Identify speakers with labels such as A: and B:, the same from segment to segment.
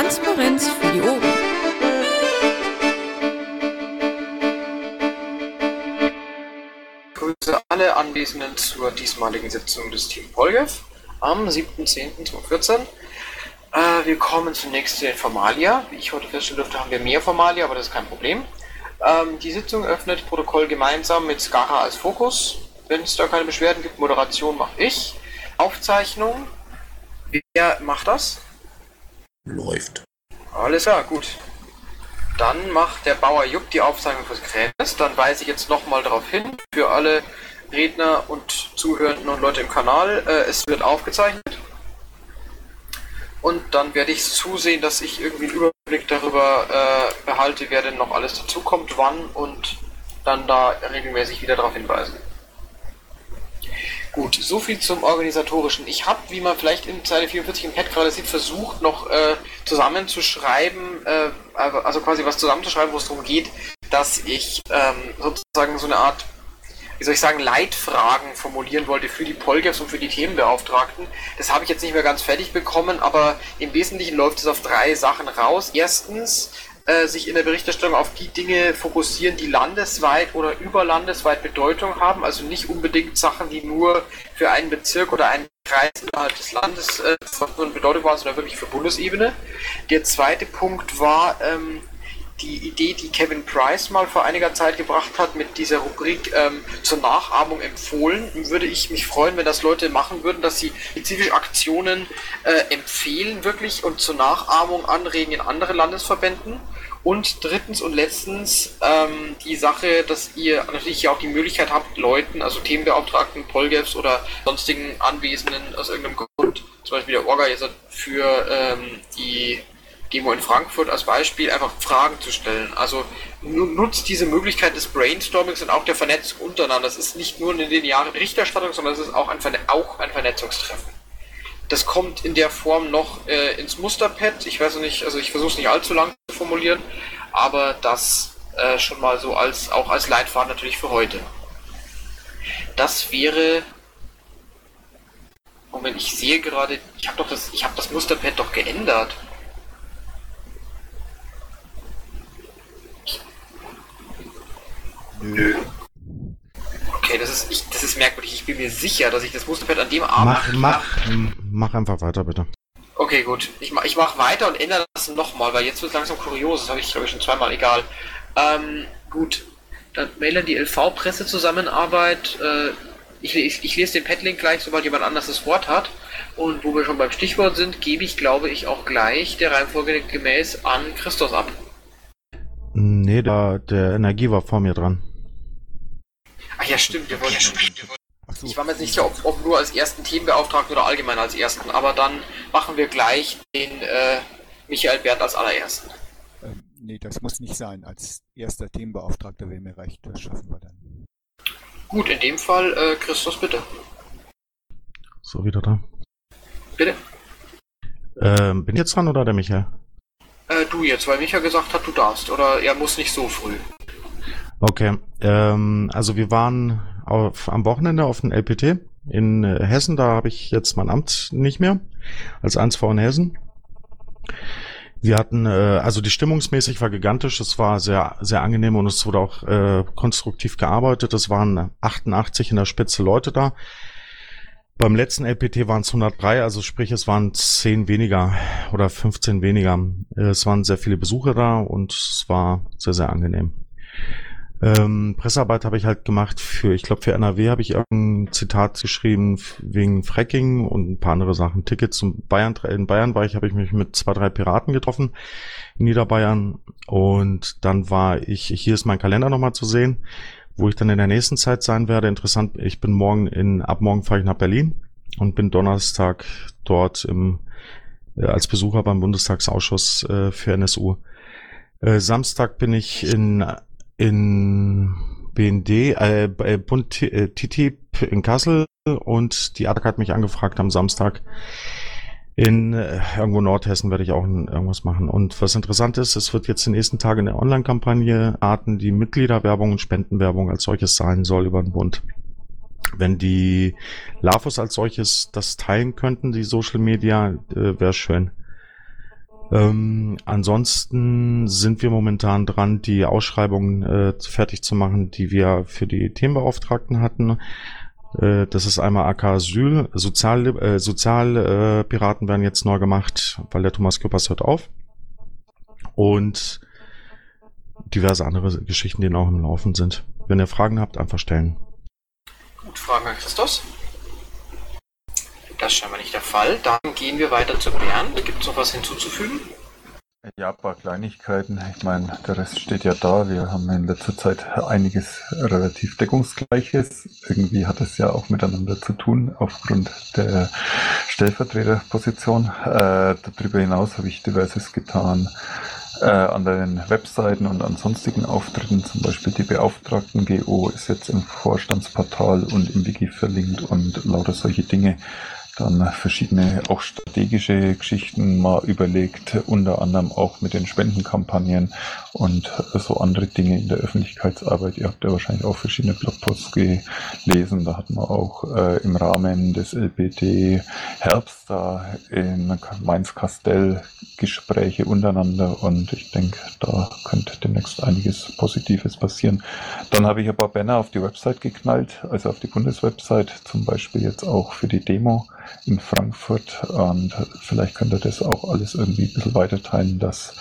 A: Transparenz für die Ohren.
B: Grüße alle Anwesenden zur diesmaligen Sitzung des Team Polgev am 7.10.2014. Äh, wir kommen zunächst zu den Formalia. Wie ich heute feststellen durfte, haben wir mehr Formalia, aber das ist kein Problem. Ähm, die Sitzung öffnet Protokoll gemeinsam mit Skara als Fokus. Wenn es da keine Beschwerden gibt, Moderation mache ich. Aufzeichnung. Wer macht das?
C: Läuft.
B: Alles klar, gut. Dann macht der Bauer Jupp die Aufzeichnung fürs Kränes. Dann weise ich jetzt nochmal darauf hin, für alle Redner und Zuhörenden und Leute im Kanal, äh, es wird aufgezeichnet. Und dann werde ich zusehen, dass ich irgendwie einen Überblick darüber äh, behalte, wer denn noch alles dazukommt, wann und dann da regelmäßig wieder darauf hinweisen. Gut, so viel zum Organisatorischen. Ich habe, wie man vielleicht in Zeile 44 im Pad gerade sieht, versucht, noch äh, zusammenzuschreiben, äh, also quasi was zusammenzuschreiben, wo es darum geht, dass ich ähm, sozusagen so eine Art, wie soll ich sagen, Leitfragen formulieren wollte für die Polgefs und für die Themenbeauftragten. Das habe ich jetzt nicht mehr ganz fertig bekommen, aber im Wesentlichen läuft es auf drei Sachen raus. Erstens, äh, sich in der Berichterstattung auf die Dinge fokussieren, die landesweit oder überlandesweit Bedeutung haben, also nicht unbedingt Sachen, die nur für einen Bezirk oder einen Kreis innerhalb des Landes äh, von Bedeutung waren, sondern wirklich für Bundesebene. Der zweite Punkt war ähm, die Idee, die Kevin Price mal vor einiger Zeit gebracht hat mit dieser Rubrik ähm, zur Nachahmung empfohlen, würde ich mich freuen, wenn das Leute machen würden, dass sie spezifisch Aktionen äh, empfehlen wirklich und zur Nachahmung anregen in andere Landesverbänden. Und drittens und letztens ähm, die Sache, dass ihr natürlich auch die Möglichkeit habt, Leuten, also Themenbeauftragten, Polgefs oder sonstigen Anwesenden aus irgendeinem Grund, zum Beispiel der Orga jetzt für ähm, die Demo in Frankfurt als Beispiel, einfach Fragen zu stellen. Also nutzt diese Möglichkeit des Brainstormings und auch der Vernetzung untereinander. Das ist nicht nur eine lineare Berichterstattung, sondern es ist auch ein, Verne auch ein Vernetzungstreffen. Das kommt in der Form noch äh, ins Musterpad. Ich weiß nicht, also ich versuche es nicht allzu lang zu formulieren, aber das äh, schon mal so als auch als Leitfaden natürlich für heute. Das wäre Moment, ich sehe gerade, ich habe doch das, ich habe das Musterpad doch geändert. Nö. Okay, das ist, ich, das ist merkwürdig. Ich bin mir sicher, dass ich das Musterpad an dem Abend.
D: Mach, mach, mach einfach weiter, bitte.
B: Okay, gut. Ich, ich mache weiter und ändere das nochmal, weil jetzt wird es langsam kurios. Das habe ich, glaube ich, schon zweimal. Egal. Ähm, gut. Dann mailen die LV-Pressezusammenarbeit. Äh, ich, ich, ich, lese den Padlink gleich, sobald jemand anders das Wort hat. Und wo wir schon beim Stichwort sind, gebe ich, glaube ich, auch gleich der Reihenfolge gemäß an Christos ab.
D: Nee, der, der Energie war vor mir dran.
B: Ach ja, stimmt, wir wollten ja, stimmt. So. Ich war mir nicht sicher, ob, ob, nur als ersten Themenbeauftragten oder allgemein als ersten, aber dann machen wir gleich den äh, Michael Bert als allerersten.
E: Ähm, nee, das muss nicht sein. Als erster Themenbeauftragter wäre mir recht, das schaffen wir dann.
B: Gut, in dem Fall äh, Christus, bitte.
D: So, wieder da.
B: Bitte.
D: Ähm, bin ich jetzt dran oder der Michael?
B: Äh, du jetzt, weil Michael gesagt hat, du darfst. Oder er muss nicht so früh.
D: Okay, ähm, also wir waren auf, am Wochenende auf dem LPT in äh, Hessen, da habe ich jetzt mein Amt nicht mehr, als 1V in Hessen. Wir hatten, äh, also die stimmungsmäßig war gigantisch, es war sehr, sehr angenehm und es wurde auch äh, konstruktiv gearbeitet. Es waren 88 in der Spitze Leute da. Beim letzten LPT waren es 103, also sprich es waren 10 weniger oder 15 weniger. Es waren sehr viele Besucher da und es war sehr, sehr angenehm. Ähm, Pressearbeit habe ich halt gemacht für, ich glaube für NRW habe ich irgendein Zitat geschrieben wegen Fracking und ein paar andere Sachen. Tickets zum Bayern, in Bayern war ich, habe ich mich mit zwei, drei Piraten getroffen in Niederbayern und dann war ich, hier ist mein Kalender nochmal zu sehen, wo ich dann in der nächsten Zeit sein werde. Interessant, ich bin morgen in, ab morgen fahre ich nach Berlin und bin Donnerstag dort im, äh, als Besucher beim Bundestagsausschuss äh, für NSU. Äh, Samstag bin ich in in BND, äh, äh Bund äh, TTIP in Kassel und die ATAC hat mich angefragt am Samstag. In äh, irgendwo Nordhessen werde ich auch irgendwas machen. Und was interessant ist, es wird jetzt die nächsten Tage eine Online-Kampagne Arten, die Mitgliederwerbung und Spendenwerbung als solches sein soll über den Bund. Wenn die LAFOS als solches das teilen könnten, die Social Media, äh, wäre schön. Ähm, ansonsten sind wir momentan dran, die Ausschreibungen äh, fertig zu machen, die wir für die Themenbeauftragten hatten. Äh, das ist einmal AK Asyl, Sozial, äh, Sozialpiraten werden jetzt neu gemacht, weil der Thomas Küppers hört auf. Und diverse andere Geschichten, die noch im Laufen sind. Wenn ihr Fragen habt, einfach stellen.
B: Gut, Fragen an Christos? Das scheinbar nicht der Fall. Dann gehen wir weiter zu Bernd. Gibt es noch was hinzuzufügen?
A: Ja, ein paar Kleinigkeiten. Ich meine, der Rest steht ja da. Wir haben in letzter Zeit einiges relativ deckungsgleiches. Irgendwie hat es ja auch miteinander zu tun, aufgrund der Stellvertreterposition. Äh, darüber hinaus habe ich diverses getan äh, an den Webseiten und an sonstigen Auftritten. Zum Beispiel die Beauftragten GO ist jetzt im Vorstandsportal und im Wiki verlinkt und lauter solche Dinge dann verschiedene auch strategische Geschichten mal überlegt, unter anderem auch mit den Spendenkampagnen und so andere Dinge in der Öffentlichkeitsarbeit. Ihr habt ja wahrscheinlich auch verschiedene Blogposts gelesen. Da hatten wir auch äh, im Rahmen des LPT Herbst da in Mainz-Kastell Gespräche untereinander und ich denke, da könnte demnächst einiges Positives passieren. Dann habe ich ein paar Banner auf die Website geknallt, also auf die Bundeswebsite, zum Beispiel jetzt auch für die Demo in Frankfurt und vielleicht könnt ihr das auch alles irgendwie ein bisschen weiter teilen, dass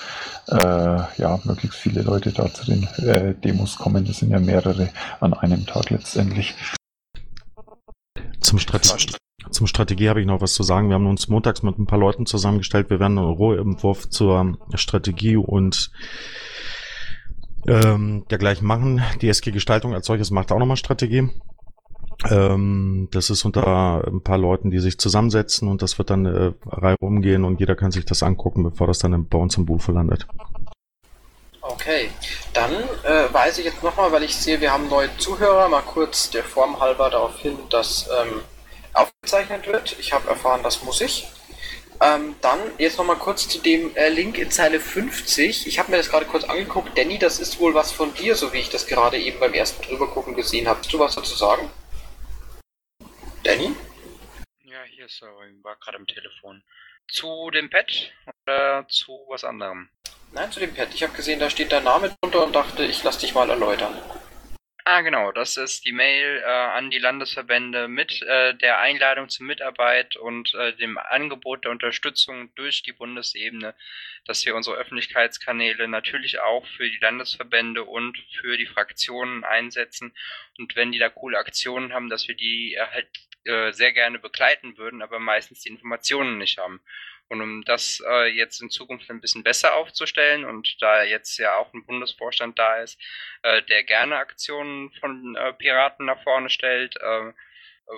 A: äh, ja möglichst viele Leute da zu den äh, Demos kommen. Das sind ja mehrere an einem Tag letztendlich.
D: Zum, Strate zum Strategie habe ich noch was zu sagen. Wir haben uns montags mit ein paar Leuten zusammengestellt. Wir werden einen Rohentwurf zur Strategie und ähm, dergleichen machen. Die SG-Gestaltung als solches macht auch nochmal Strategie. Ähm, das ist unter ein paar Leuten, die sich zusammensetzen und das wird dann äh, rumgehen und jeder kann sich das angucken, bevor das dann bei uns im Buch landet.
B: Okay, dann äh, weise ich jetzt nochmal, weil ich sehe, wir haben neue Zuhörer, mal kurz der Form halber darauf hin, dass ähm, aufgezeichnet wird. Ich habe erfahren, das muss ich. Ähm, dann jetzt nochmal kurz zu dem äh, Link in Zeile 50. Ich habe mir das gerade kurz angeguckt. Danny, das ist wohl was von dir, so wie ich das gerade eben beim ersten drübergucken gesehen habe. Hast du was dazu sagen? Danny?
F: Ja, hier ist er. Ich war gerade am Telefon. Zu dem Pad oder zu was anderem?
B: Nein, zu dem Pad. Ich habe gesehen, da steht dein Name drunter und dachte, ich lass dich mal erläutern.
F: Ah, genau. Das ist die Mail äh, an die Landesverbände mit äh, der Einladung zur Mitarbeit und äh, dem Angebot der Unterstützung durch die Bundesebene, dass wir unsere Öffentlichkeitskanäle natürlich auch für die Landesverbände und für die Fraktionen einsetzen. Und wenn die da coole Aktionen haben, dass wir die halt äh, sehr gerne begleiten würden, aber meistens die Informationen nicht haben. Und um das äh, jetzt in Zukunft ein bisschen besser aufzustellen und da jetzt ja auch ein Bundesvorstand da ist, äh, der gerne Aktionen von äh, Piraten nach vorne stellt, äh,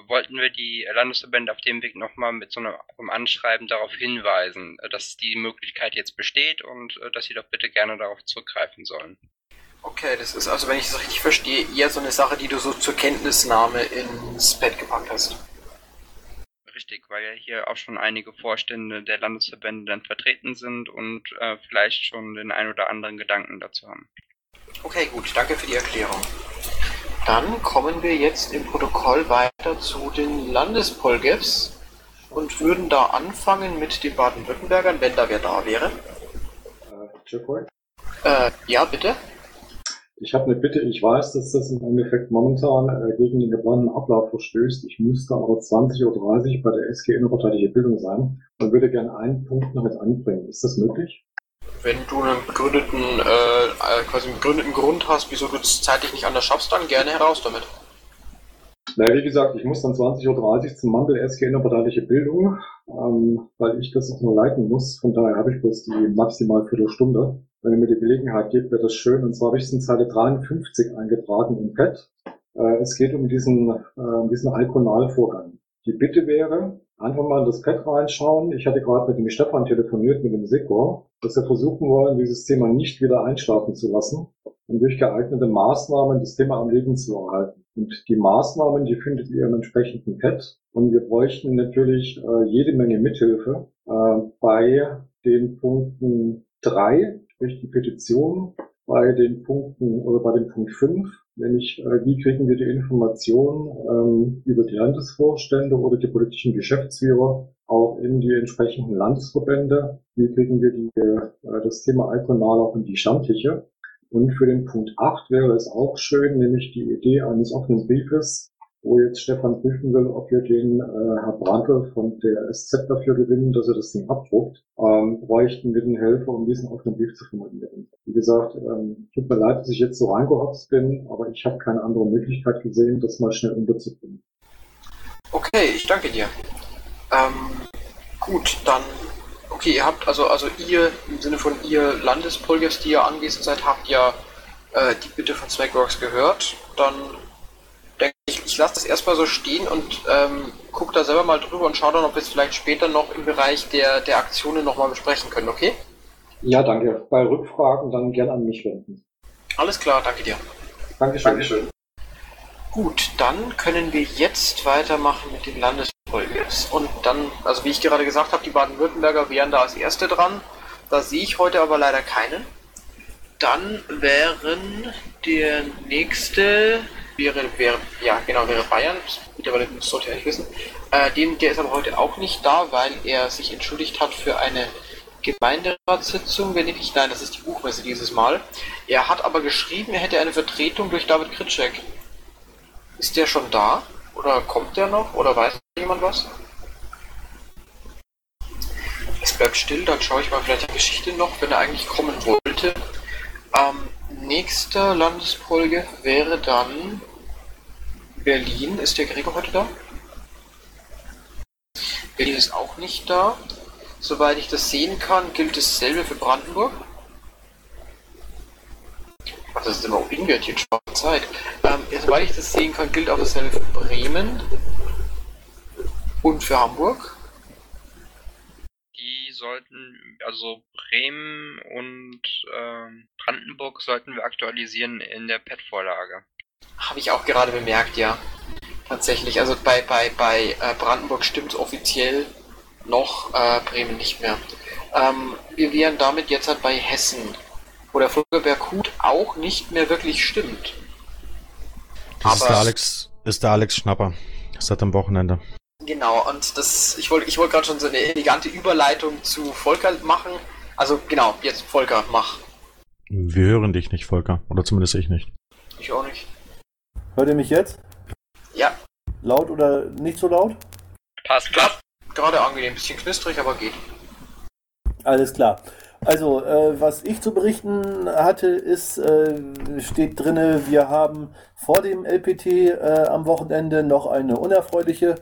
F: wollten wir die Landesverbände auf dem Weg nochmal mit so einem Anschreiben darauf hinweisen, äh, dass die Möglichkeit jetzt besteht und dass sie doch bitte gerne darauf zurückgreifen sollen.
B: Okay, das ist also, wenn ich es richtig verstehe, eher so eine Sache, die du so zur Kenntnisnahme ins Pad gepackt hast.
F: Richtig, weil ja hier auch schon einige Vorstände der Landesverbände dann vertreten sind und äh, vielleicht schon den ein oder anderen Gedanken dazu haben.
B: Okay, gut, danke für die Erklärung. Dann kommen wir jetzt im Protokoll weiter zu den Landespolgefs und würden da anfangen mit den Baden-Württembergern, wenn da wer da wäre. Äh, äh, ja, bitte.
G: Ich habe eine Bitte, ich weiß, dass das im Endeffekt momentan äh, gegen den geplanten Ablauf verstößt. Ich müsste aber 20.30 Uhr bei der SG innerparteiliche Bildung sein und würde gerne einen Punkt noch mit anbringen. Ist das möglich?
B: Wenn du einen begründeten, äh, äh quasi einen begründeten Grund hast, wieso du es zeitlich nicht anders schaffst, dann gerne heraus damit.
G: Na, wie gesagt, ich muss dann 20.30 Uhr zum Mandel SG innerparteiliche Bildung, ähm, weil ich das auch nur leiten muss. Von daher habe ich bloß die maximal Viertelstunde. Wenn ihr mir die Gelegenheit gibt, wäre das schön. Und zwar habe ich es in Zeile 53 eingetragen im Pad. Äh, es geht um diesen, äh, diesen Alkonalvorgang. Die Bitte wäre, einfach mal in das Pad reinschauen. Ich hatte gerade mit dem Stefan telefoniert, mit dem Sikor, dass wir versuchen wollen, dieses Thema nicht wieder einschlafen zu lassen und durch geeignete Maßnahmen das Thema am Leben zu erhalten. Und die Maßnahmen, die findet ihr im entsprechenden Pad. Und wir bräuchten natürlich äh, jede Menge Mithilfe äh, bei den Punkten drei sprich die Petition bei den Punkten oder bei dem Punkt 5, nämlich äh, wie kriegen wir die Information ähm, über die Landesvorstände oder die politischen Geschäftsführer auch in die entsprechenden Landesverbände. Wie kriegen wir die, äh, das Thema Alkonal auch in die Stammtische? Und für den Punkt 8 wäre es auch schön, nämlich die Idee eines offenen Briefes, wo jetzt Stefan prüfen will, ob wir den äh, Herr Brandl von der SZ dafür gewinnen, dass er das Ding abdruckt, ähm, bräuchten wir den Helfer, um diesen offenen Brief zu formulieren. Wie gesagt, ähm, tut mir leid, dass ich jetzt so reingehopst bin, aber ich habe keine andere Möglichkeit gesehen, das mal schnell unterzubringen.
B: Okay, ich danke dir. Ähm, gut, dann, okay, ihr habt, also, also ihr, im Sinne von ihr Landespolgers, die ihr anwesend seid, habt ja äh, die Bitte von Smackworks gehört. Dann ich, ich lasse das erstmal so stehen und ähm, gucke da selber mal drüber und schaue dann, ob wir es vielleicht später noch im Bereich der, der Aktionen nochmal besprechen können, okay?
G: Ja, danke. Bei Rückfragen dann gern an mich wenden.
B: Alles klar, danke dir.
G: Dankeschön. Dankeschön.
B: Gut, dann können wir jetzt weitermachen mit den Landespolgers. Und dann, also wie ich gerade gesagt habe, die Baden-Württemberger wären da als Erste dran. Da sehe ich heute aber leider keinen. Dann wären der nächste wäre, wäre, ja genau, wäre Bayern, mittlerweile sollte ich eigentlich wissen. Äh, den, der ist aber heute auch nicht da, weil er sich entschuldigt hat für eine Gemeinderatssitzung, wenn ich, nein, das ist die Buchmesse dieses Mal. Er hat aber geschrieben, er hätte eine Vertretung durch David Kritschek. Ist der schon da? Oder kommt der noch? Oder weiß jemand was? Es bleibt still, dann schaue ich mal vielleicht die Geschichte noch, wenn er eigentlich kommen wollte. Ähm, nächster Landespolge wäre dann Berlin. Ist der Gregor heute da? Berlin ist auch nicht da. Soweit ich das sehen kann, gilt dasselbe für Brandenburg. Ach, das ist immer invertiert, schwache Zeit. Ähm, soweit ich das sehen kann, gilt auch dasselbe für Bremen und für Hamburg.
F: Die sollten, also Bremen und ähm, Brandenburg sollten wir aktualisieren in der PET-Vorlage.
B: Habe ich auch gerade bemerkt, ja. Tatsächlich. Also bei, bei, bei äh, Brandenburg stimmt es offiziell noch, äh, Bremen nicht mehr. Ähm, wir wären damit jetzt halt bei Hessen, wo der Vogelsberg Hut auch nicht mehr wirklich stimmt.
D: Das ist der Alex, ist der Alex Schnapper. Das hat am Wochenende.
B: Genau, und das, ich wollte ich wollte gerade schon so eine elegante Überleitung zu Volker machen. Also genau, jetzt Volker, mach.
D: Wir hören dich nicht, Volker. Oder zumindest ich nicht.
B: Ich auch nicht.
H: Hört ihr mich jetzt?
B: Ja.
H: Laut oder nicht so laut?
F: Passt klar.
B: Gerade angenehm, bisschen knistrig, aber geht.
H: Alles klar. Also, äh, was ich zu berichten hatte, ist, äh, steht drinne, wir haben vor dem LPT äh, am Wochenende noch eine unerfreuliche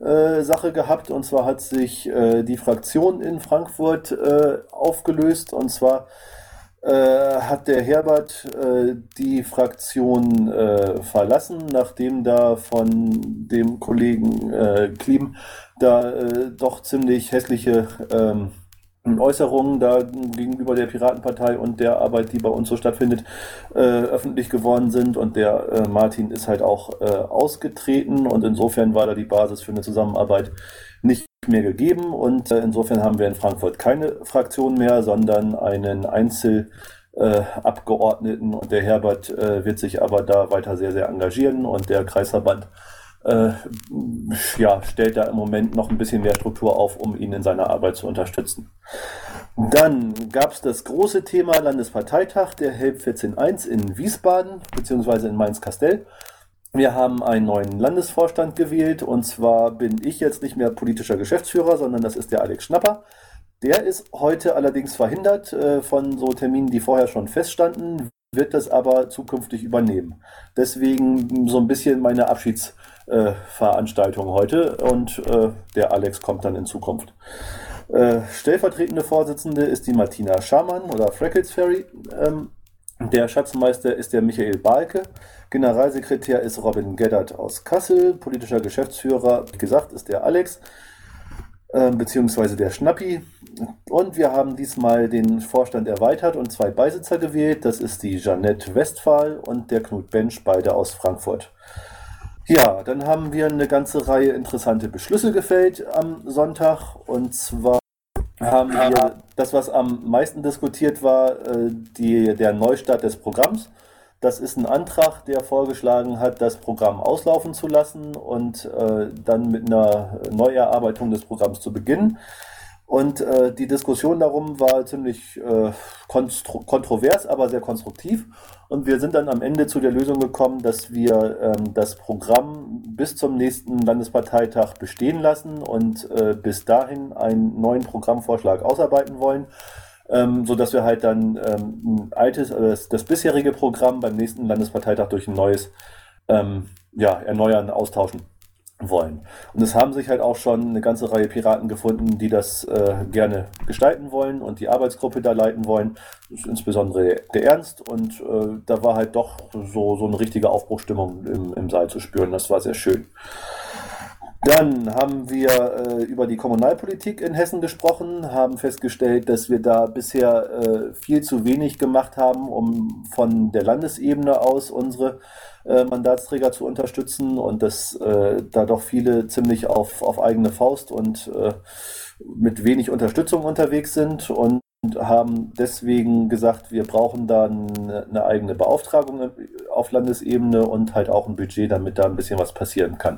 H: äh, Sache gehabt. Und zwar hat sich äh, die Fraktion in Frankfurt äh, aufgelöst. Und zwar äh, hat der Herbert äh, die Fraktion äh, verlassen, nachdem da von dem Kollegen äh, Klim da äh, doch ziemlich hässliche ähm, Äußerungen da gegenüber der Piratenpartei und der Arbeit, die bei uns so stattfindet, äh, öffentlich geworden sind. Und der äh, Martin ist halt auch äh, ausgetreten und insofern war da die Basis für eine Zusammenarbeit nicht mehr gegeben. Und äh, insofern haben wir in Frankfurt keine Fraktion mehr, sondern einen Einzelabgeordneten. und der Herbert äh, wird sich aber da weiter sehr, sehr engagieren und der Kreisverband äh, ja, stellt da im Moment noch ein bisschen mehr Struktur auf, um ihn in seiner Arbeit zu unterstützen. Dann gab es das große Thema Landesparteitag der HELP 14.1 in Wiesbaden bzw. in Mainz-Kastell. Wir haben einen neuen Landesvorstand gewählt und zwar bin ich jetzt nicht mehr politischer Geschäftsführer, sondern das ist der Alex Schnapper. Der ist heute allerdings verhindert äh, von so Terminen, die vorher schon feststanden, wird das aber zukünftig übernehmen. Deswegen so ein bisschen meine Abschiedsveranstaltung äh, heute und äh, der Alex kommt dann in Zukunft. Äh, stellvertretende Vorsitzende ist die Martina Schamann oder Freckles Ferry. Ähm, der Schatzmeister ist der Michael Balke. Generalsekretär ist Robin Geddert aus Kassel. Politischer Geschäftsführer, wie gesagt, ist der Alex äh, beziehungsweise der Schnappi. Und wir haben diesmal den Vorstand erweitert und zwei Beisitzer gewählt. Das ist die Jeanette Westphal und der Knut Bensch, beide aus Frankfurt. Ja, dann haben wir eine ganze Reihe interessante Beschlüsse gefällt am Sonntag. Und zwar haben wir das, was am meisten diskutiert war, äh, die, der Neustart des Programms. Das ist ein Antrag, der vorgeschlagen hat, das Programm auslaufen zu lassen und äh, dann mit einer Neuerarbeitung des Programms zu beginnen. Und äh, die Diskussion darum war ziemlich äh, kontrovers, aber sehr konstruktiv. Und wir sind dann am Ende zu der Lösung gekommen, dass wir ähm, das Programm bis zum nächsten Landesparteitag bestehen lassen und äh, bis dahin einen neuen Programmvorschlag ausarbeiten wollen, ähm, so dass wir halt dann ähm, ein altes, äh, das, das, bisherige Programm beim nächsten Landesparteitag durch ein neues ähm, ja, erneuern, austauschen wollen. Und es haben sich halt auch schon eine ganze Reihe Piraten gefunden, die das äh, gerne gestalten wollen und die Arbeitsgruppe da leiten wollen. Insbesondere der Ernst und äh, da war halt doch so, so eine richtige Aufbruchstimmung im, im Saal zu spüren. Das war sehr schön. Dann haben wir äh, über die Kommunalpolitik in Hessen gesprochen, haben festgestellt, dass wir da bisher äh, viel zu wenig gemacht haben, um von der Landesebene aus unsere äh, Mandatsträger zu unterstützen und dass äh, da doch viele ziemlich auf, auf eigene Faust und äh, mit wenig Unterstützung unterwegs sind und haben deswegen gesagt, wir brauchen da eine eigene Beauftragung auf Landesebene und halt auch ein Budget, damit da ein bisschen was passieren kann.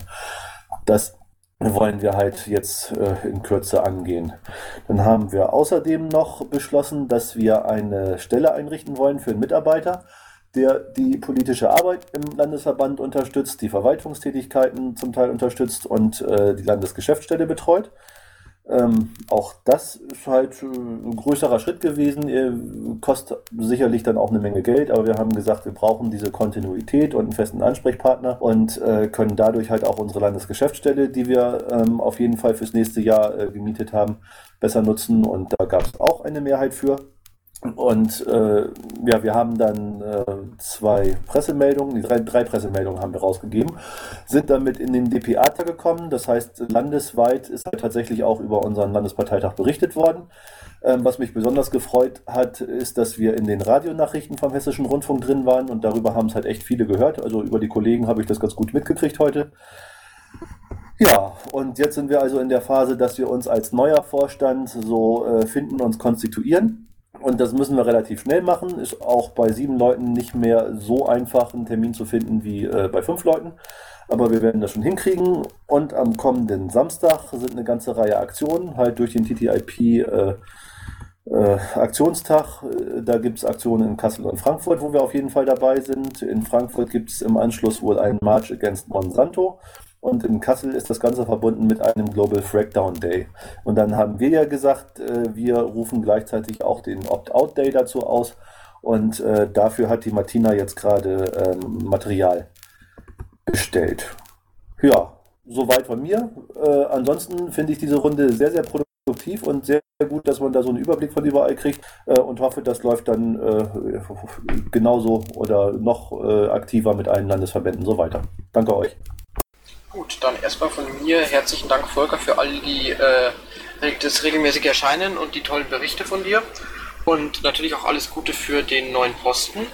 H: Das wollen wir halt jetzt äh, in Kürze angehen. Dann haben wir außerdem noch beschlossen, dass wir eine Stelle einrichten wollen für einen Mitarbeiter, der die politische Arbeit im Landesverband unterstützt, die Verwaltungstätigkeiten zum Teil unterstützt und äh, die Landesgeschäftsstelle betreut. Ähm, auch das ist halt ein größerer Schritt gewesen, äh, kostet sicherlich dann auch eine Menge Geld, aber wir haben gesagt, wir brauchen diese Kontinuität und einen festen Ansprechpartner und äh, können dadurch halt auch unsere Landesgeschäftsstelle, die wir ähm, auf jeden Fall fürs nächste Jahr äh, gemietet haben, besser nutzen und da gab es auch eine Mehrheit für. Und äh, ja, wir haben dann äh, zwei Pressemeldungen, drei, drei Pressemeldungen haben wir rausgegeben, sind damit in den DPA-Tag gekommen. Das heißt, landesweit ist tatsächlich auch über unseren Landesparteitag berichtet worden. Ähm, was mich besonders gefreut hat, ist, dass wir in den Radionachrichten vom Hessischen Rundfunk drin waren und darüber haben es halt echt viele gehört. Also über die Kollegen habe ich das ganz gut mitgekriegt heute. Ja, und jetzt sind wir also in der Phase, dass wir uns als neuer Vorstand so äh, finden, uns konstituieren. Und das müssen wir relativ schnell machen. Ist auch bei sieben Leuten nicht mehr so einfach, einen Termin zu finden wie äh, bei fünf Leuten. Aber wir werden das schon hinkriegen. Und am kommenden Samstag sind eine ganze Reihe Aktionen, halt durch den TTIP äh, äh, Aktionstag. Da gibt es Aktionen in Kassel und Frankfurt, wo wir auf jeden Fall dabei sind. In Frankfurt gibt es im Anschluss wohl einen March Against Monsanto. Und in Kassel ist das Ganze verbunden mit einem Global Frackdown Day. Und dann haben wir ja gesagt, äh, wir rufen gleichzeitig auch den Opt-out Day dazu aus. Und äh, dafür hat die Martina jetzt gerade ähm, Material bestellt. Ja, soweit von mir. Äh, ansonsten finde ich diese Runde sehr, sehr produktiv und sehr gut, dass man da so einen Überblick von überall kriegt äh, und hoffe, das läuft dann äh, genauso oder noch äh, aktiver mit allen Landesverbänden so weiter. Danke euch.
B: Gut, dann erstmal von mir herzlichen Dank, Volker, für all die äh, das regelmäßige Erscheinen und die tollen Berichte von dir. Und natürlich auch alles Gute für den neuen Posten.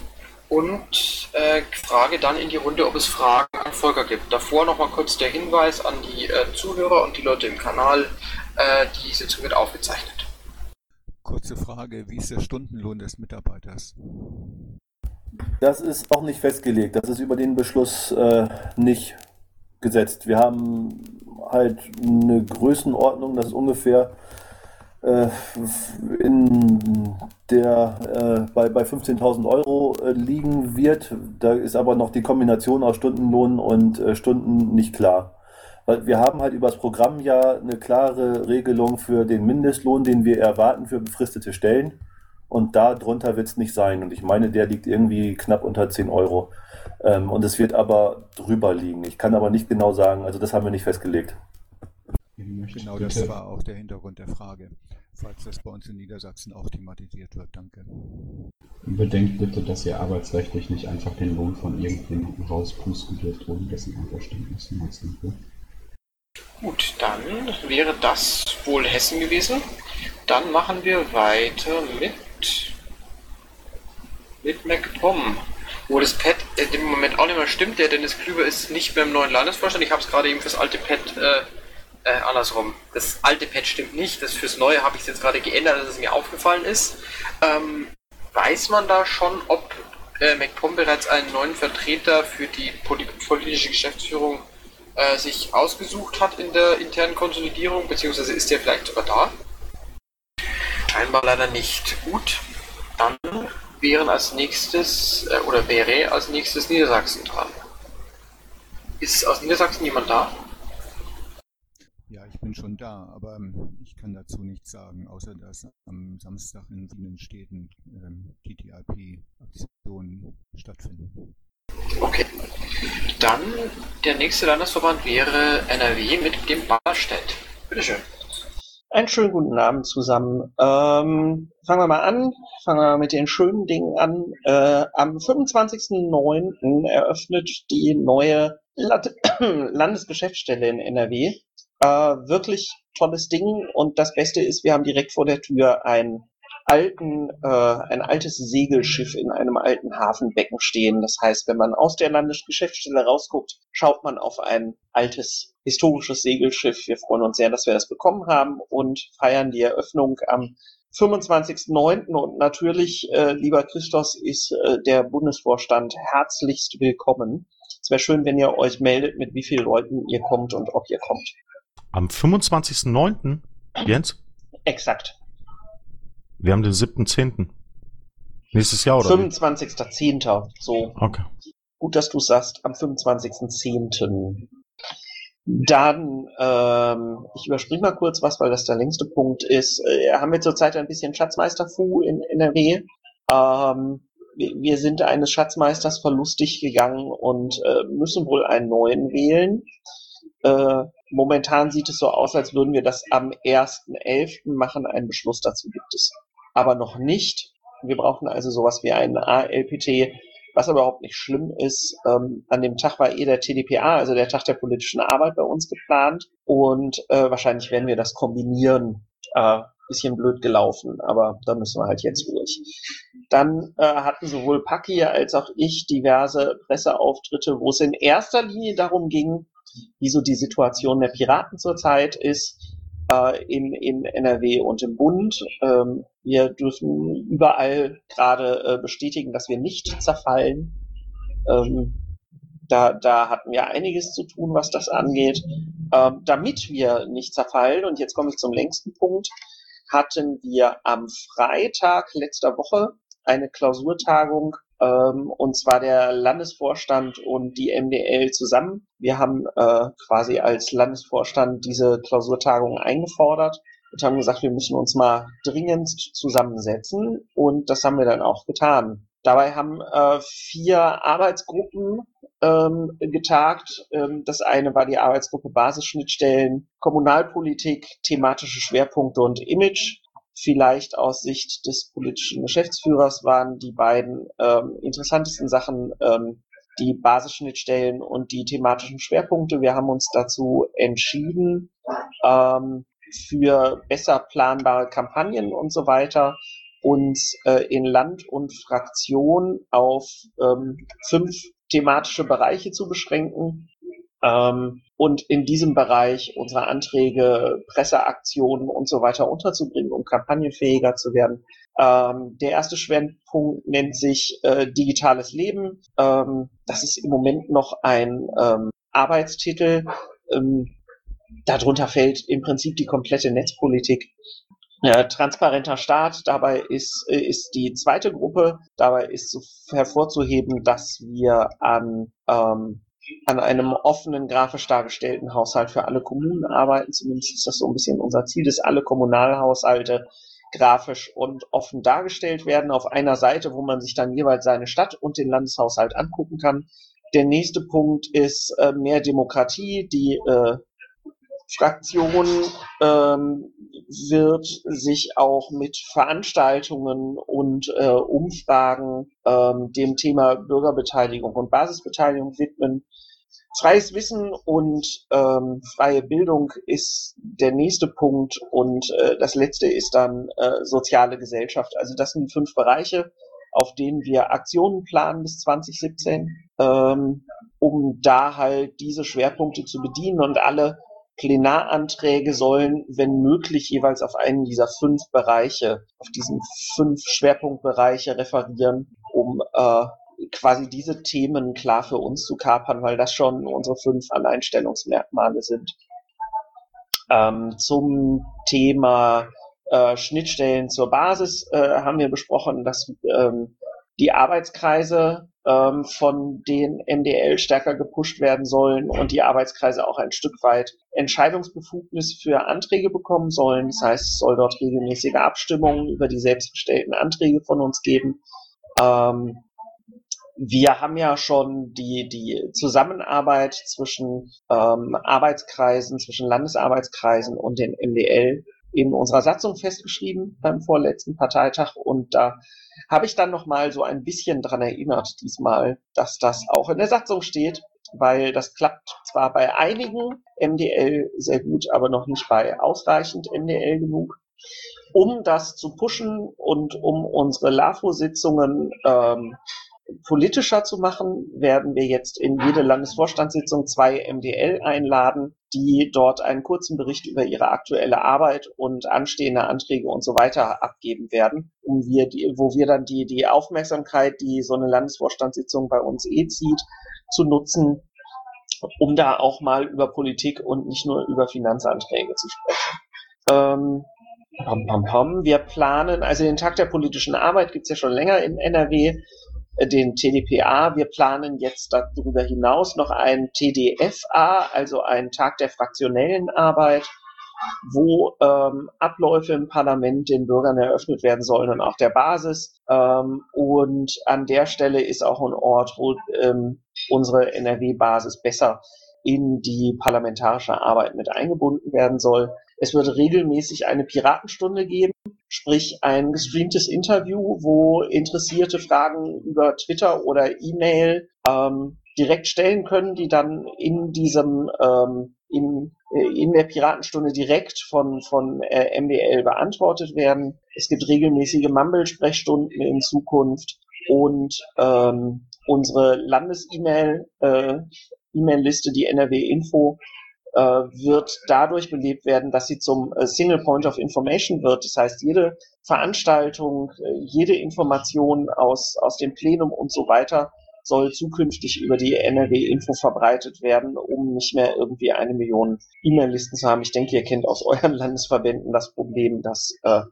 B: Und äh, frage dann in die Runde, ob es Fragen an Volker gibt. Davor nochmal kurz der Hinweis an die äh, Zuhörer und die Leute im Kanal. Äh, die Sitzung wird aufgezeichnet.
E: Kurze Frage, wie ist der Stundenlohn des Mitarbeiters?
H: Das ist auch nicht festgelegt. Das ist über den Beschluss äh, nicht gesetzt. Wir haben halt eine Größenordnung, das ist ungefähr äh, in der äh, bei, bei 15.000 Euro äh, liegen wird. Da ist aber noch die Kombination aus Stundenlohn und äh, Stunden nicht klar. Weil wir haben halt über das Programm ja eine klare Regelung für den Mindestlohn, den wir erwarten für befristete Stellen. Und darunter wird es nicht sein. Und ich meine, der liegt irgendwie knapp unter 10 Euro. Ähm, und es wird aber drüber liegen. Ich kann aber nicht genau sagen, also das haben wir nicht festgelegt.
E: Genau das war auch der Hintergrund der Frage, falls das bei uns in Niedersachsen auch thematisiert wird. Danke.
I: Bedenkt bitte, dass ihr arbeitsrechtlich nicht einfach den Lohn von irgendjemandem rauspusten dürft, ohne dessen Einverständnis.
B: Gut, dann wäre das wohl Hessen gewesen. Dann machen wir weiter mit mit MacPom wo das Pad in dem Moment auch nicht mehr stimmt. Der Dennis Klüber ist nicht mehr im neuen Landesvorstand. Ich habe es gerade eben fürs alte Pad äh, äh, andersrum. Das alte Pad stimmt nicht. Das fürs neue habe ich es jetzt gerade geändert, dass es mir aufgefallen ist. Ähm, weiß man da schon, ob äh, MacPom bereits einen neuen Vertreter für die poli politische Geschäftsführung äh, sich ausgesucht hat in der internen Konsolidierung, beziehungsweise ist der vielleicht sogar da? Scheinbar leider nicht. Gut, dann wären als nächstes, äh, oder wäre als nächstes Niedersachsen dran. Ist aus Niedersachsen jemand da?
E: Ja, ich bin schon da, aber ähm, ich kann dazu nichts sagen, außer dass am Samstag in sieben Städten ähm, TTIP-Aktionen stattfinden.
B: Okay. Dann der nächste Landesverband wäre NRW mit dem Barstedt. Bitteschön.
J: Einen schönen guten Abend zusammen. Ähm, fangen wir mal an. Fangen wir mit den schönen Dingen an. Äh, am 25.09. eröffnet die neue Land Landesgeschäftsstelle in NRW. Äh, wirklich tolles Ding. Und das Beste ist, wir haben direkt vor der Tür ein alten, äh, ein altes Segelschiff in einem alten Hafenbecken stehen. Das heißt, wenn man aus der Landesgeschäftsstelle rausguckt, schaut man auf ein altes historisches Segelschiff. Wir freuen uns sehr, dass wir das bekommen haben und feiern die Eröffnung am 25.09. und natürlich, äh, lieber Christos, ist äh, der Bundesvorstand herzlichst willkommen. Es wäre schön, wenn ihr euch meldet, mit wie vielen Leuten ihr kommt und ob ihr kommt.
D: Am 25.09. Jens?
J: Exakt.
D: Wir haben den 7.10. Nächstes Jahr, oder?
J: 25.10. So.
D: Okay.
J: Gut, dass du sagst, am 25.10. Dann, ähm, ich überspringe mal kurz was, weil das der längste Punkt ist. Äh, haben wir zurzeit ein bisschen Schatzmeister-Fu in NRW. Ähm, wir, sind eines Schatzmeisters verlustig gegangen und äh, müssen wohl einen neuen wählen. Äh, momentan sieht es so aus, als würden wir das am 1.11. machen. Einen Beschluss dazu gibt es aber noch nicht. Wir brauchen also sowas wie einen ALPT, was aber überhaupt nicht schlimm ist. Ähm, an dem Tag war eh der TDPA, also der Tag der politischen Arbeit bei uns geplant und äh, wahrscheinlich werden wir das kombinieren. Äh, bisschen blöd gelaufen, aber da müssen wir halt jetzt durch. Dann äh, hatten sowohl Paki als auch ich diverse Presseauftritte, wo es in erster Linie darum ging, wie so die Situation der Piraten zurzeit ist, äh, in, in NRW und im Bund. Ähm, wir dürfen überall gerade äh, bestätigen, dass wir nicht zerfallen. Ähm, da, da hatten wir einiges zu tun, was das angeht. Ähm, damit wir nicht zerfallen, und jetzt komme ich zum längsten Punkt, hatten wir am Freitag letzter Woche eine Klausurtagung ähm, und zwar der Landesvorstand und die MDL zusammen. Wir haben äh, quasi als Landesvorstand diese Klausurtagung eingefordert und haben gesagt, wir müssen uns mal dringend zusammensetzen und das haben wir dann auch getan. Dabei haben äh, vier Arbeitsgruppen ähm, getagt. Ähm, das eine war die Arbeitsgruppe Basisschnittstellen, Kommunalpolitik, thematische Schwerpunkte und Image vielleicht aus Sicht des politischen Geschäftsführers waren die beiden ähm, interessantesten Sachen ähm, die Basisschnittstellen und die thematischen Schwerpunkte. Wir haben uns dazu entschieden, ähm, für besser planbare Kampagnen und so weiter uns äh, in Land und Fraktion auf ähm, fünf thematische Bereiche zu beschränken und in diesem Bereich unsere Anträge, Presseaktionen und so weiter unterzubringen, um kampagnenfähiger zu werden. Ähm, der erste Schwerpunkt nennt sich äh, Digitales Leben. Ähm, das ist im Moment noch ein ähm, Arbeitstitel. Ähm, darunter fällt im Prinzip die komplette Netzpolitik. Äh, transparenter Staat, dabei ist, äh, ist die zweite Gruppe, dabei ist hervorzuheben, dass wir an ähm, an einem offenen, grafisch dargestellten Haushalt für alle Kommunen arbeiten. Zumindest ist das so ein bisschen unser Ziel, dass alle Kommunalhaushalte grafisch und offen dargestellt werden auf einer Seite, wo man sich dann jeweils seine Stadt und den Landeshaushalt angucken kann. Der nächste Punkt ist äh, mehr Demokratie. Die äh, Fraktion ähm, wird sich auch mit Veranstaltungen und äh, Umfragen ähm, dem Thema Bürgerbeteiligung und Basisbeteiligung widmen. Freies Wissen und ähm, freie Bildung ist der nächste Punkt und äh, das letzte ist dann äh, soziale Gesellschaft. Also das sind fünf Bereiche, auf denen wir Aktionen planen bis 2017, ähm, um da halt diese Schwerpunkte zu bedienen und alle Plenaranträge sollen, wenn möglich, jeweils auf einen dieser fünf Bereiche, auf diesen fünf Schwerpunktbereiche referieren, um äh, quasi diese Themen klar für uns zu kapern, weil das schon unsere fünf Alleinstellungsmerkmale sind. Ähm, zum Thema äh, Schnittstellen zur Basis äh, haben wir besprochen, dass ähm, die Arbeitskreise ähm, von den MDL stärker gepusht werden sollen und die Arbeitskreise auch ein Stück weit Entscheidungsbefugnis für Anträge bekommen sollen. Das heißt, es soll dort regelmäßige Abstimmungen über die selbstgestellten Anträge von uns geben. Ähm, wir haben ja schon die, die Zusammenarbeit zwischen ähm, Arbeitskreisen, zwischen Landesarbeitskreisen und den MDL in unserer Satzung festgeschrieben beim vorletzten Parteitag und da habe ich dann noch mal so ein bisschen dran erinnert diesmal, dass das auch in der Satzung steht, weil das klappt zwar bei einigen MDL sehr gut, aber noch nicht bei ausreichend MDL genug. Um das zu pushen und um unsere LAFO-Sitzungen ähm, politischer zu machen, werden wir jetzt in jede Landesvorstandssitzung zwei MDL einladen, die dort einen kurzen Bericht über ihre aktuelle Arbeit und anstehende Anträge und so weiter abgeben werden, um wir die, wo wir dann die, die Aufmerksamkeit, die so eine Landesvorstandssitzung bei uns eh zieht, zu nutzen, um da auch mal über Politik und nicht nur über Finanzanträge zu sprechen. Ähm, pam, pam, pam. Wir planen, also den Tag der politischen Arbeit gibt's ja schon länger in NRW den TDPA. Wir planen jetzt darüber hinaus noch einen TDFA, also einen Tag der fraktionellen Arbeit, wo ähm, Abläufe im Parlament den Bürgern eröffnet werden sollen und auch der Basis. Ähm, und an der Stelle ist auch ein Ort, wo ähm, unsere NRW-Basis besser in die parlamentarische Arbeit mit eingebunden werden soll. Es wird regelmäßig eine Piratenstunde geben, sprich ein gestreamtes Interview, wo Interessierte Fragen über Twitter oder E-Mail ähm, direkt stellen können, die dann in diesem ähm, in, äh, in der Piratenstunde direkt von von äh, MBL beantwortet werden. Es gibt regelmäßige Mumble-Sprechstunden in Zukunft und ähm, unsere Landes-E-Mail äh, E-Mail-Liste, die NRW Info, wird dadurch belebt werden, dass sie zum äh, Single Point of Information wird. Das heißt, jede Veranstaltung, äh, jede Information aus, aus dem Plenum und so weiter soll zukünftig über die NRW-Info verbreitet werden, um nicht mehr irgendwie eine Million E-Mail-Listen zu haben. Ich denke, ihr kennt aus euren Landesverbänden das Problem, dass äh,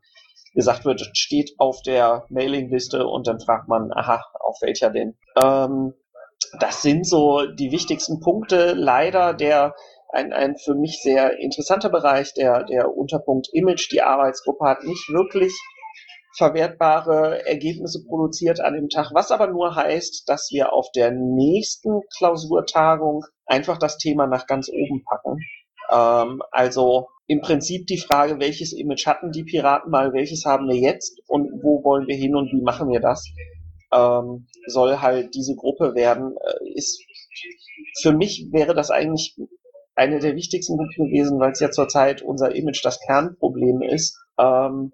J: gesagt wird, steht auf der Mailingliste und dann fragt man, aha, auf welcher denn? Ähm, das sind so die wichtigsten Punkte. Leider der ein, ein für mich sehr interessanter Bereich, der, der Unterpunkt Image. Die Arbeitsgruppe hat nicht wirklich verwertbare Ergebnisse produziert an dem Tag, was aber nur heißt, dass wir auf der nächsten Klausurtagung einfach das Thema nach ganz oben packen. Ähm, also im Prinzip die Frage, welches Image hatten die Piraten mal, welches haben wir jetzt und wo wollen wir hin und wie machen wir das, ähm, soll halt diese Gruppe werden. Äh, ist für mich wäre das eigentlich eine der wichtigsten Punkte gewesen, weil es ja zurzeit unser Image das Kernproblem ist. Ähm,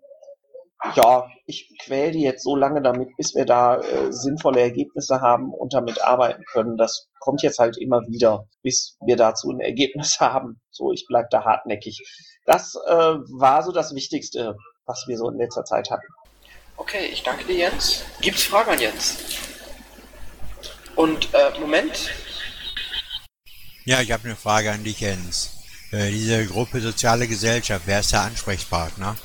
J: ja, ich quäle die jetzt so lange damit, bis wir da äh, sinnvolle Ergebnisse haben und damit arbeiten können. Das kommt jetzt halt immer wieder, bis wir dazu ein Ergebnis haben. So, ich bleib da hartnäckig. Das äh, war so das Wichtigste, was wir so in letzter Zeit hatten.
B: Okay, ich danke dir, Jens. Gibt's Fragen an Jens? Und äh, Moment,
K: ja, ich habe eine Frage an dich, Jens. Äh, diese Gruppe Soziale Gesellschaft, wer ist der Ansprechpartner?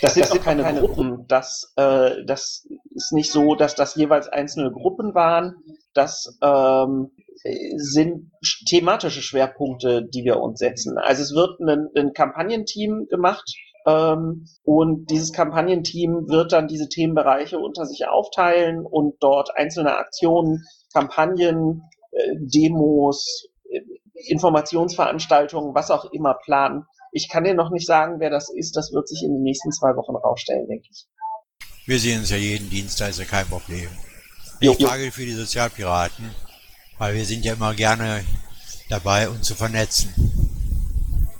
J: Das sind auch keine, keine Gruppen. Das, äh, das ist nicht so, dass das jeweils einzelne Gruppen waren. Das ähm, sind thematische Schwerpunkte, die wir uns setzen. Also es wird ein, ein Kampagnenteam gemacht ähm, und dieses Kampagnenteam wird dann diese Themenbereiche unter sich aufteilen und dort einzelne Aktionen, Kampagnen, äh, Demos, Informationsveranstaltungen, was auch immer planen. Ich kann dir noch nicht sagen, wer das ist. Das wird sich in den nächsten zwei Wochen rausstellen, denke ich.
K: Wir sehen uns ja jeden Dienstag, ist ja kein Problem.
J: Jo,
K: ich frage für die Sozialpiraten, weil wir sind ja immer gerne dabei, uns zu vernetzen.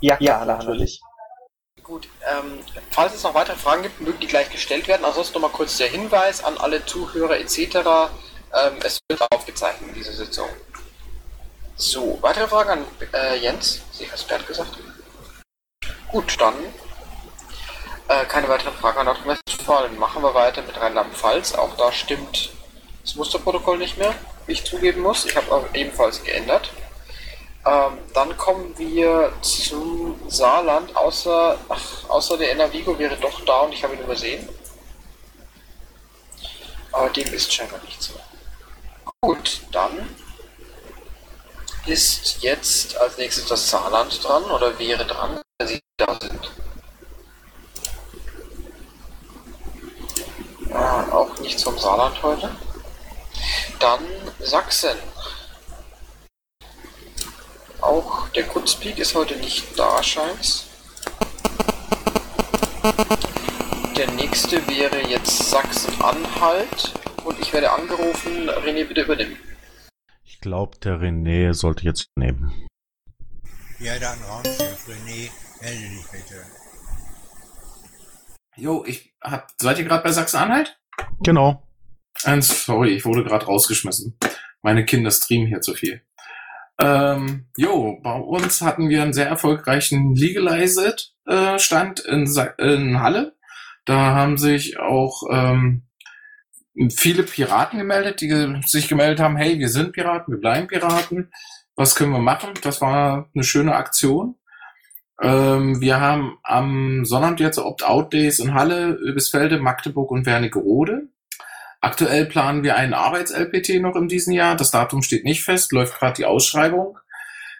J: Ja, ja, natürlich.
B: Gut, ähm, falls es noch weitere Fragen gibt, mögen die gleich gestellt werden. Ansonsten nochmal kurz der Hinweis an alle Zuhörer etc. Ähm, es wird aufgezeichnet, diese Sitzung. So, weitere Fragen an äh, Jens? Sie hast Bert gesagt. Gut, dann äh, keine weiteren Fragen an Nordrhein-Westfalen. Machen wir weiter mit Rheinland-Pfalz. Auch da stimmt das Musterprotokoll nicht mehr, wie ich zugeben muss. Ich habe auch ebenfalls geändert. Ähm, dann kommen wir zum Saarland, außer, ach, außer der Navigo wäre doch da und ich habe ihn übersehen. Aber dem ist scheinbar nicht so. Gut, dann ist jetzt als nächstes das Saarland dran oder wäre dran, wenn Sie da sind. Ah, auch nichts vom Saarland heute. Dann Sachsen. Auch der Kurzpeak ist heute nicht da, scheint's. Der nächste wäre jetzt Sachsen-Anhalt und ich werde angerufen. René, bitte übernehmen.
D: Ich glaube, der René sollte jetzt nehmen.
K: Ja, dann Raumschiff, René, melde dich bitte.
L: Jo, ich hab, seid ihr gerade bei Sachsen-Anhalt?
D: Genau.
L: Äh, sorry, ich wurde gerade rausgeschmissen. Meine Kinder streamen hier zu viel. Ähm, jo, bei uns hatten wir einen sehr erfolgreichen Legalized-Stand in, Sa- in Halle. Da haben sich auch ähm, viele Piraten gemeldet, die sich gemeldet haben, hey, wir sind Piraten, wir bleiben Piraten. Was können wir machen? Das war eine schöne Aktion. Ähm, wir haben am Sonnabend jetzt Opt-out-Days in Halle, Öbisfelde, Magdeburg und Wernigerode. Aktuell planen wir einen Arbeits-LPT noch in diesem Jahr. Das Datum steht nicht fest, läuft gerade die Ausschreibung.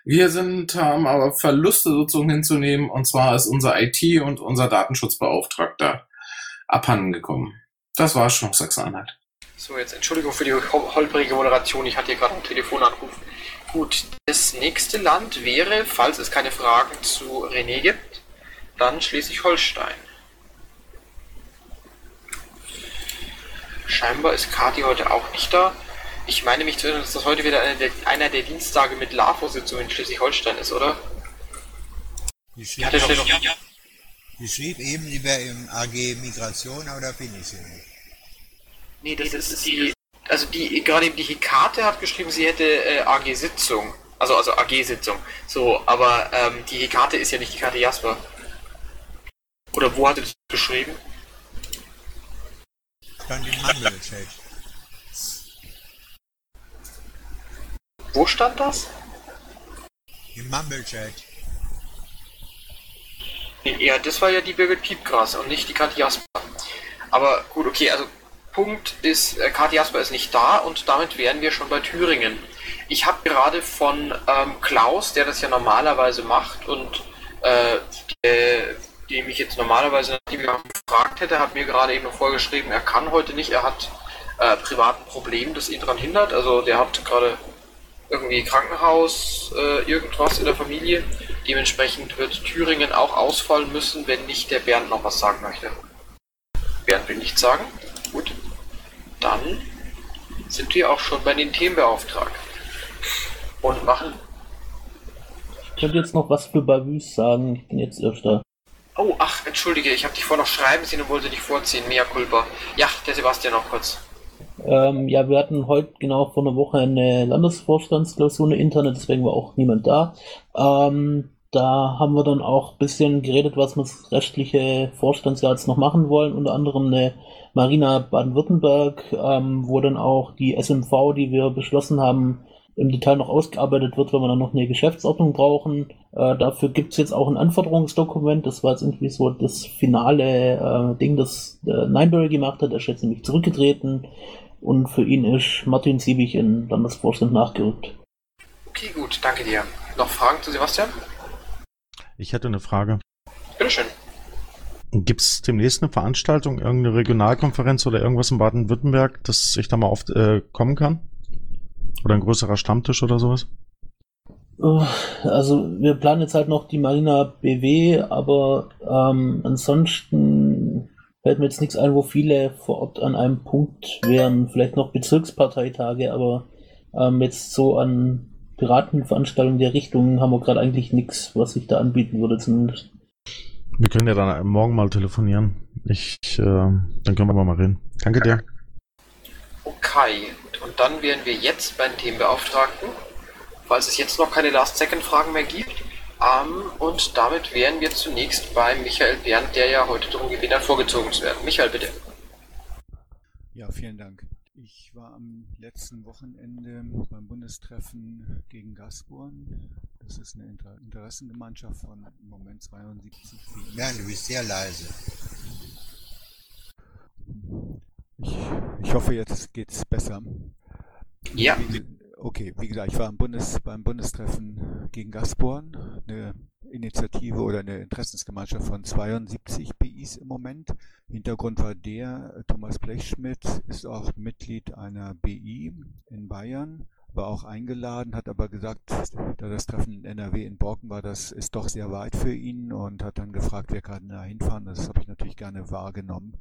L: Wir sind, haben aber Verluste sozusagen hinzunehmen, und zwar ist unser IT- und unser Datenschutzbeauftragter abhanden gekommen. Das war schon auf Sachsen-Anhalt.
B: So, jetzt Entschuldigung für die hol- holprige Moderation. Ich hatte hier gerade einen Telefonanruf. Gut, das nächste Land wäre, falls es keine Fragen zu René gibt, dann Schleswig-Holstein. Scheinbar ist Kati heute auch nicht da. Ich meine mich zu erinnern, dass das heute wieder einer der, einer der Dienstage mit LAFO-Sitzungen in Schleswig-Holstein ist, oder?
K: Die
B: Ich
K: schrieb,
B: hatte noch,
K: schrieb eben, sie wäre im AG Migration, aber da finde ich sie nicht.
B: Nee, das, ist die. Also die gerade eben die Hekate hat geschrieben, sie hätte äh, AG-Sitzung. Also also AG-Sitzung. So, aber ähm, die Hekate ist ja nicht die Kate Jasper. Oder wo hat sie das geschrieben?
K: Stand im Mumble-Chat.
B: Wo stand das?
K: Im Mumble-Chat.
B: Nee, ja, das war ja die Birgit Piepgras und nicht die Kate Jasper. Aber gut, okay, also Punkt ist, äh, Kati Jasper ist nicht da und damit wären wir schon bei Thüringen. Ich habe gerade von ähm, Klaus, der das ja normalerweise macht und äh, der, dem ich jetzt normalerweise gefragt hätte, hat mir gerade eben noch vorgeschrieben, er kann heute nicht, er hat äh, privaten Problem, das ihn daran hindert. Also der hat gerade irgendwie Krankenhaus, äh, irgendwas in der Familie. Dementsprechend wird Thüringen auch ausfallen müssen, wenn nicht der Bernd noch was sagen möchte. Bernd will nichts sagen. Dann sind wir auch schon bei den Themenbeauftragten. Und machen.
M: Ich könnte jetzt noch was für Bavus sagen. Ich bin jetzt Erster.
B: Oh, ach, entschuldige, ich habe dich vorher noch schreiben sehen und wollte dich vorziehen. Mea culpa. Ja, der Sebastian noch kurz.
M: Ähm, ja, wir hatten heute genau vor einer Woche eine Landesvorstandsklausur, eine interne, deswegen war auch niemand da. Ähm, da haben wir dann auch ein bisschen geredet, was wir das restliche Vorstandsjahr jetzt noch machen wollen. Unter anderem eine Marina Baden-Württemberg, ähm, wo dann auch die SMV, die wir beschlossen haben, im Detail noch ausgearbeitet wird, wenn wir dann noch eine Geschäftsordnung brauchen. Äh, dafür gibt's jetzt auch ein Anforderungsdokument. Das war jetzt irgendwie so das finale äh, Ding, das äh, Nineberry gemacht hat. Er ist jetzt nämlich zurückgetreten und für ihn ist Martin Siebig in Landesvorstand nachgerückt.
B: Okay, gut, danke dir. Noch Fragen zu Sebastian?
D: Ich hätte eine Frage.
B: Bitteschön.
D: Gibt es demnächst eine Veranstaltung, irgendeine Regionalkonferenz oder irgendwas in Baden-Württemberg, dass ich da mal oft äh, kommen kann? Oder ein größerer Stammtisch oder sowas?
M: Also wir planen jetzt halt noch die Marina BW, aber ähm, ansonsten fällt mir jetzt nichts ein, wo viele vor Ort an einem Punkt wären. Vielleicht noch Bezirksparteitage, aber ähm, jetzt so an Piratenveranstaltungen der Richtung haben wir gerade eigentlich nichts, was sich da anbieten würde zumindest.
D: Wir können ja dann morgen mal telefonieren. Ich, äh, dann können wir mal reden. Danke dir.
B: Okay, und dann wären wir jetzt beim Themenbeauftragten, falls es jetzt noch keine Last-Second-Fragen mehr gibt. Ähm, und damit wären wir zunächst bei Michael Bernd, der ja heute darum gebeten hat, vorgezogen zu werden. Michael, bitte.
E: Ja, vielen Dank. Ich war am letzten Wochenende beim Bundestreffen gegen Gazprom. Das ist eine Inter Interessengemeinschaft von im Moment 72 PIs.
K: Ja, du bist sehr leise.
E: Ich, ich hoffe, jetzt geht's besser.
B: Ja.
E: Wie, okay, wie gesagt, ich war Bundes, beim Bundestreffen gegen Gazprom, eine Initiative oder eine Interessensgemeinschaft von 72 BIs im Moment. Hintergrund war der, Thomas Blechschmidt ist auch Mitglied einer BI in Bayern, war auch eingeladen, hat aber gesagt, da das Treffen in NRW in Borken war, das ist doch sehr weit für ihn und hat dann gefragt, wer kann da hinfahren. Das habe ich natürlich gerne wahrgenommen,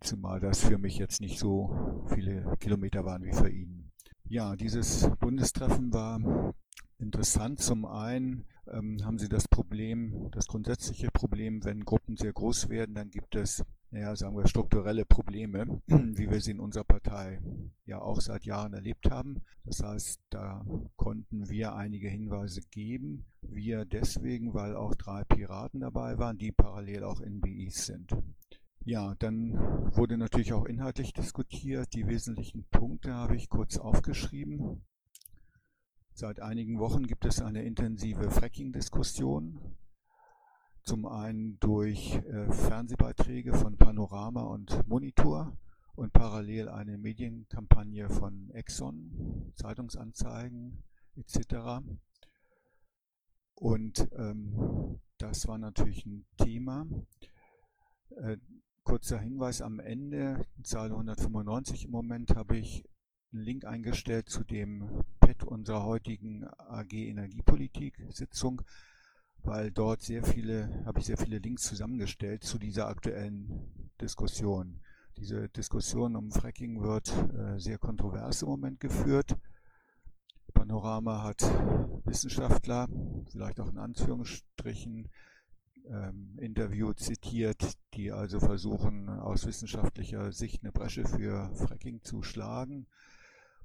E: zumal das für mich jetzt nicht so viele Kilometer waren wie für ihn. Ja, dieses Bundestreffen war interessant. Zum einen haben sie das Problem, das grundsätzliche Problem, wenn Gruppen sehr groß werden, dann gibt es, naja, sagen wir, strukturelle Probleme, wie wir sie in unserer Partei ja auch seit Jahren erlebt haben. Das heißt, da konnten wir einige Hinweise geben. Wir deswegen, weil auch drei Piraten dabei waren, die parallel auch in BIs sind. Ja, dann wurde natürlich auch inhaltlich diskutiert. Die wesentlichen Punkte habe ich kurz aufgeschrieben. Seit einigen Wochen gibt es eine intensive Fracking-Diskussion. Zum einen durch äh, Fernsehbeiträge von Panorama und Monitor und parallel eine Medienkampagne von Exxon, Zeitungsanzeigen etc. Und ähm, das war natürlich ein Thema. Äh, kurzer Hinweis am Ende, Zahl 195 im Moment, habe ich Link eingestellt zu dem Pad unserer heutigen AG Energiepolitik Sitzung, weil dort sehr viele, habe ich sehr viele Links zusammengestellt zu dieser aktuellen Diskussion. Diese Diskussion um Fracking wird äh, sehr kontrovers im Moment geführt. Panorama hat Wissenschaftler, vielleicht auch in Anführungsstrichen, ähm, Interview zitiert, die also versuchen, aus wissenschaftlicher Sicht eine Bresche für Fracking zu schlagen.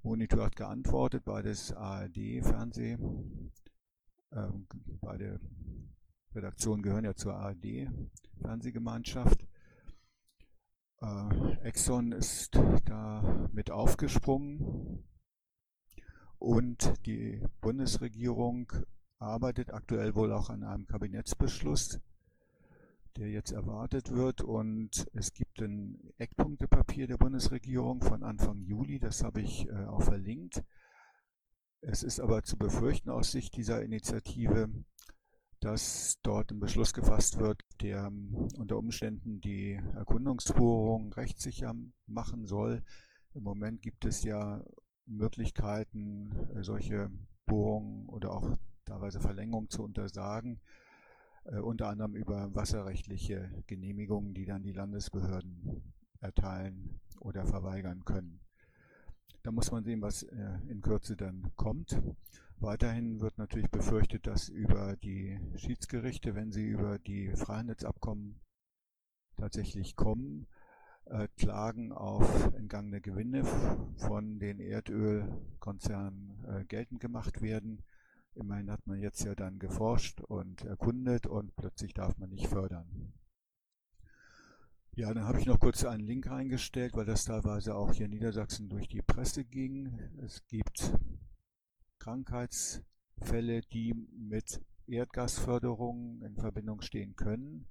E: Monitor hat geantwortet, beides ARD-Fernseh. Ähm, beide Redaktionen gehören ja zur ARD-Fernsehgemeinschaft. Äh, Exxon ist da mit aufgesprungen und die Bundesregierung arbeitet aktuell wohl auch an einem Kabinettsbeschluss, der jetzt erwartet wird. Und es gibt ein Eckpunktepapier der Bundesregierung von Anfang Juli, das habe ich äh, auch verlinkt. Es ist aber zu befürchten aus Sicht dieser Initiative, dass dort ein Beschluss gefasst wird, der um, unter Umständen die Erkundungsbohrung rechtssicher machen soll. Im Moment gibt es ja Möglichkeiten, äh, solche Bohrungen oder auch teilweise Verlängerungen zu untersagen unter anderem über wasserrechtliche Genehmigungen, die dann die Landesbehörden erteilen oder verweigern können. Da muss man sehen, was äh, in Kürze dann kommt. Weiterhin wird natürlich befürchtet, dass über die Schiedsgerichte, wenn sie über die Freihandelsabkommen tatsächlich kommen, äh, Klagen auf entgangene Gewinne von den Erdölkonzernen äh, geltend gemacht werden Immerhin hat man jetzt ja dann geforscht und erkundet und plötzlich darf man nicht fördern. Ja, dann habe ich noch kurz einen Link reingestellt, weil das teilweise auch hier in Niedersachsen durch die Presse ging. Es gibt Krankheitsfälle, die mit Erdgasförderung in Verbindung stehen können.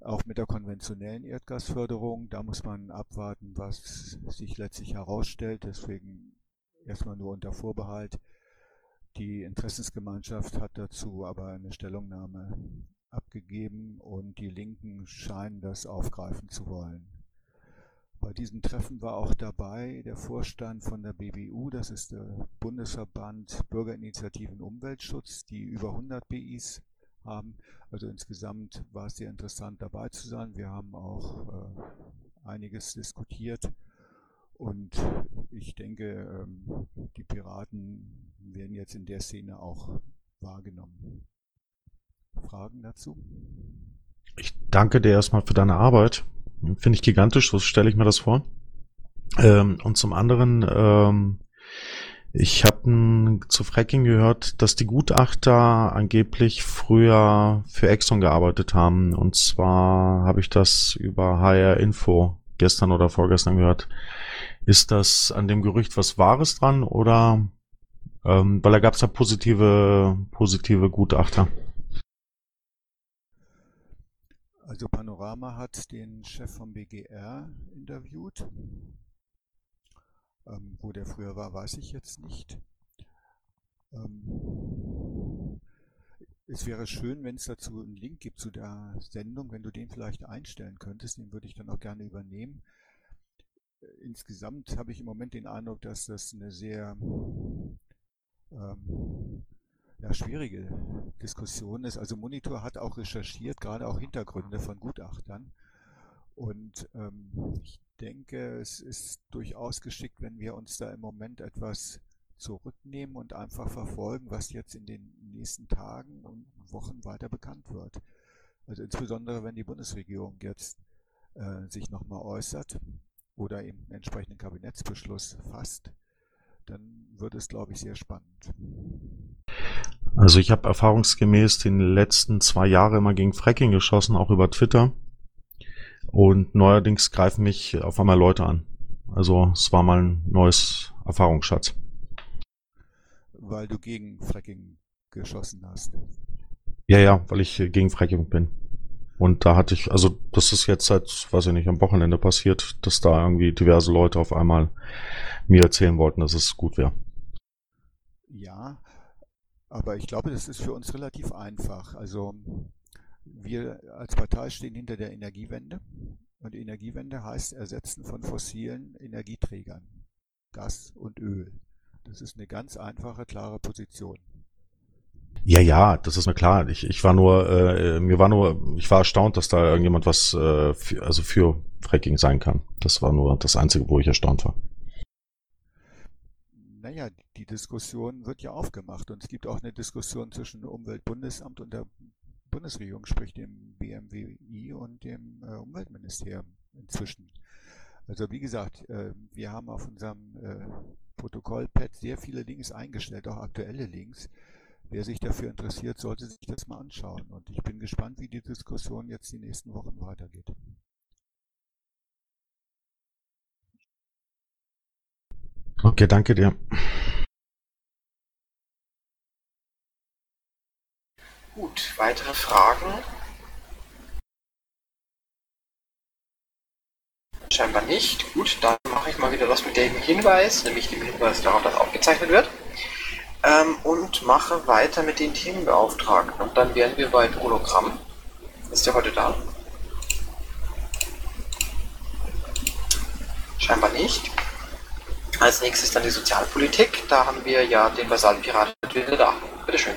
E: Auch mit der konventionellen Erdgasförderung. Da muss man abwarten, was sich letztlich herausstellt. Deswegen erstmal nur unter Vorbehalt. Die Interessensgemeinschaft hat dazu aber eine Stellungnahme abgegeben und die Linken scheinen das aufgreifen zu wollen. Bei diesem Treffen war auch dabei der Vorstand von der BBU, das ist der Bundesverband Bürgerinitiativen Umweltschutz, die über 100 BIs haben. Also insgesamt war es sehr interessant dabei zu sein. Wir haben auch äh, einiges diskutiert und ich denke, ähm, die Piraten werden jetzt in der Szene auch wahrgenommen. Fragen dazu?
D: Ich danke dir erstmal für deine Arbeit. Finde ich gigantisch, so stelle ich mir das vor. Ähm, und zum anderen, ähm, ich habe zu Fracking gehört, dass die Gutachter angeblich früher für Exxon gearbeitet haben. Und zwar habe ich das über HR Info gestern oder vorgestern gehört. Ist das an dem Gerücht was Wahres dran oder ähm, weil da gab es ja positive, positive Gutachter?
E: Also Panorama hat den Chef vom BGR interviewt. Ähm, wo der früher war, weiß ich jetzt nicht. Ähm, es wäre schön, wenn es dazu einen Link gibt zu der Sendung, wenn du den vielleicht einstellen könntest, den würde ich dann auch gerne übernehmen. Insgesamt habe ich im Moment den Eindruck, dass das eine sehr ähm, ja, schwierige Diskussion ist. Also Monitor hat auch recherchiert, gerade auch Hintergründe von Gutachtern. Und ähm, ich denke, es ist durchaus geschickt, wenn wir uns da im Moment etwas zurücknehmen und einfach verfolgen, was jetzt in den nächsten Tagen und Wochen weiter bekannt wird. Also insbesondere, wenn die Bundesregierung jetzt äh, sich nochmal äußert oder eben einen entsprechenden Kabinettsbeschluss fasst, dann wird es, glaube ich, sehr spannend.
D: Also ich habe erfahrungsgemäß den letzten zwei Jahre immer gegen Fracking geschossen, auch über Twitter. Und neuerdings greifen mich auf einmal Leute an. Also es war mal ein neues Erfahrungsschatz.
E: Weil du gegen Fracking geschossen hast.
D: Ja, ja, weil ich gegen Fracking bin. Und da hatte ich, also das ist jetzt seit, weiß ich nicht, am Wochenende passiert, dass da irgendwie diverse Leute auf einmal mir erzählen wollten, dass es gut wäre.
E: Ja, aber ich glaube, das ist für uns relativ einfach. Also wir als Partei stehen hinter der Energiewende. Und Energiewende heißt Ersetzen von fossilen Energieträgern, Gas und Öl. Das ist eine ganz einfache, klare Position.
D: Ja, ja, das ist mir klar. Ich, ich war nur, äh, mir war nur, ich war erstaunt, dass da irgendjemand was, äh, für, also für Fracking sein kann. Das war nur das Einzige, wo ich erstaunt war.
E: Naja, die Diskussion wird ja aufgemacht und es gibt auch eine Diskussion zwischen Umweltbundesamt und der Bundesregierung, sprich dem BMWI und dem äh, Umweltministerium inzwischen. Also wie gesagt, äh, wir haben auf unserem äh, Protokollpad sehr viele Links eingestellt, auch aktuelle Links. Wer sich dafür interessiert, sollte sich das mal anschauen. Und ich bin gespannt, wie die Diskussion jetzt die nächsten Wochen weitergeht.
D: Okay, danke dir.
B: Gut, weitere Fragen? Scheinbar nicht. Gut, dann mache ich mal wieder das mit dem Hinweis, nämlich dem Hinweis darauf, dass aufgezeichnet wird. Ähm, und mache weiter mit den Themenbeauftragten. Und dann wären wir bei Hologramm. Ist der heute da? Scheinbar nicht. Als nächstes dann die Sozialpolitik. Da haben wir ja den Basalpirat wieder da. Bitteschön.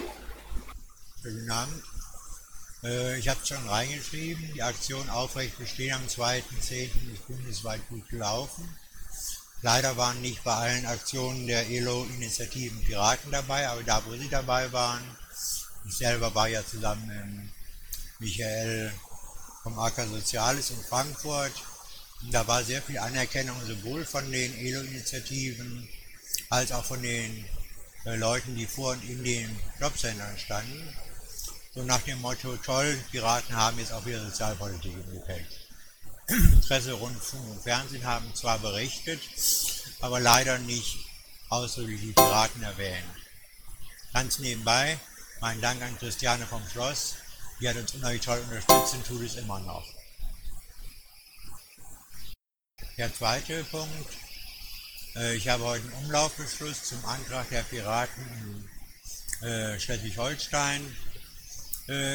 K: Guten Abend. Äh, ich habe schon reingeschrieben, die Aktion Aufrecht bestehen am 2.10. ist bundesweit gut gelaufen. Leider waren nicht bei allen Aktionen der ELO-Initiativen Piraten dabei, aber da, wo sie dabei waren, ich selber war ja zusammen mit Michael vom AK Soziales in Frankfurt. Und da war sehr viel Anerkennung sowohl von den ELO-Initiativen als auch von den äh, Leuten, die vor und in den Jobcentern standen. So nach dem Motto, toll, Piraten haben jetzt auch wieder Sozialpolitik im Gepäck. Presse, Rundfunk und Fernsehen haben zwar berichtet, aber leider nicht ausdrücklich die Piraten erwähnt. Ganz nebenbei, mein Dank an Christiane vom Schloss, die hat uns unheimlich toll unterstützt und tut es immer noch. Der zweite Punkt, äh, ich habe heute einen Umlaufbeschluss zum Antrag der Piraten in äh, Schleswig-Holstein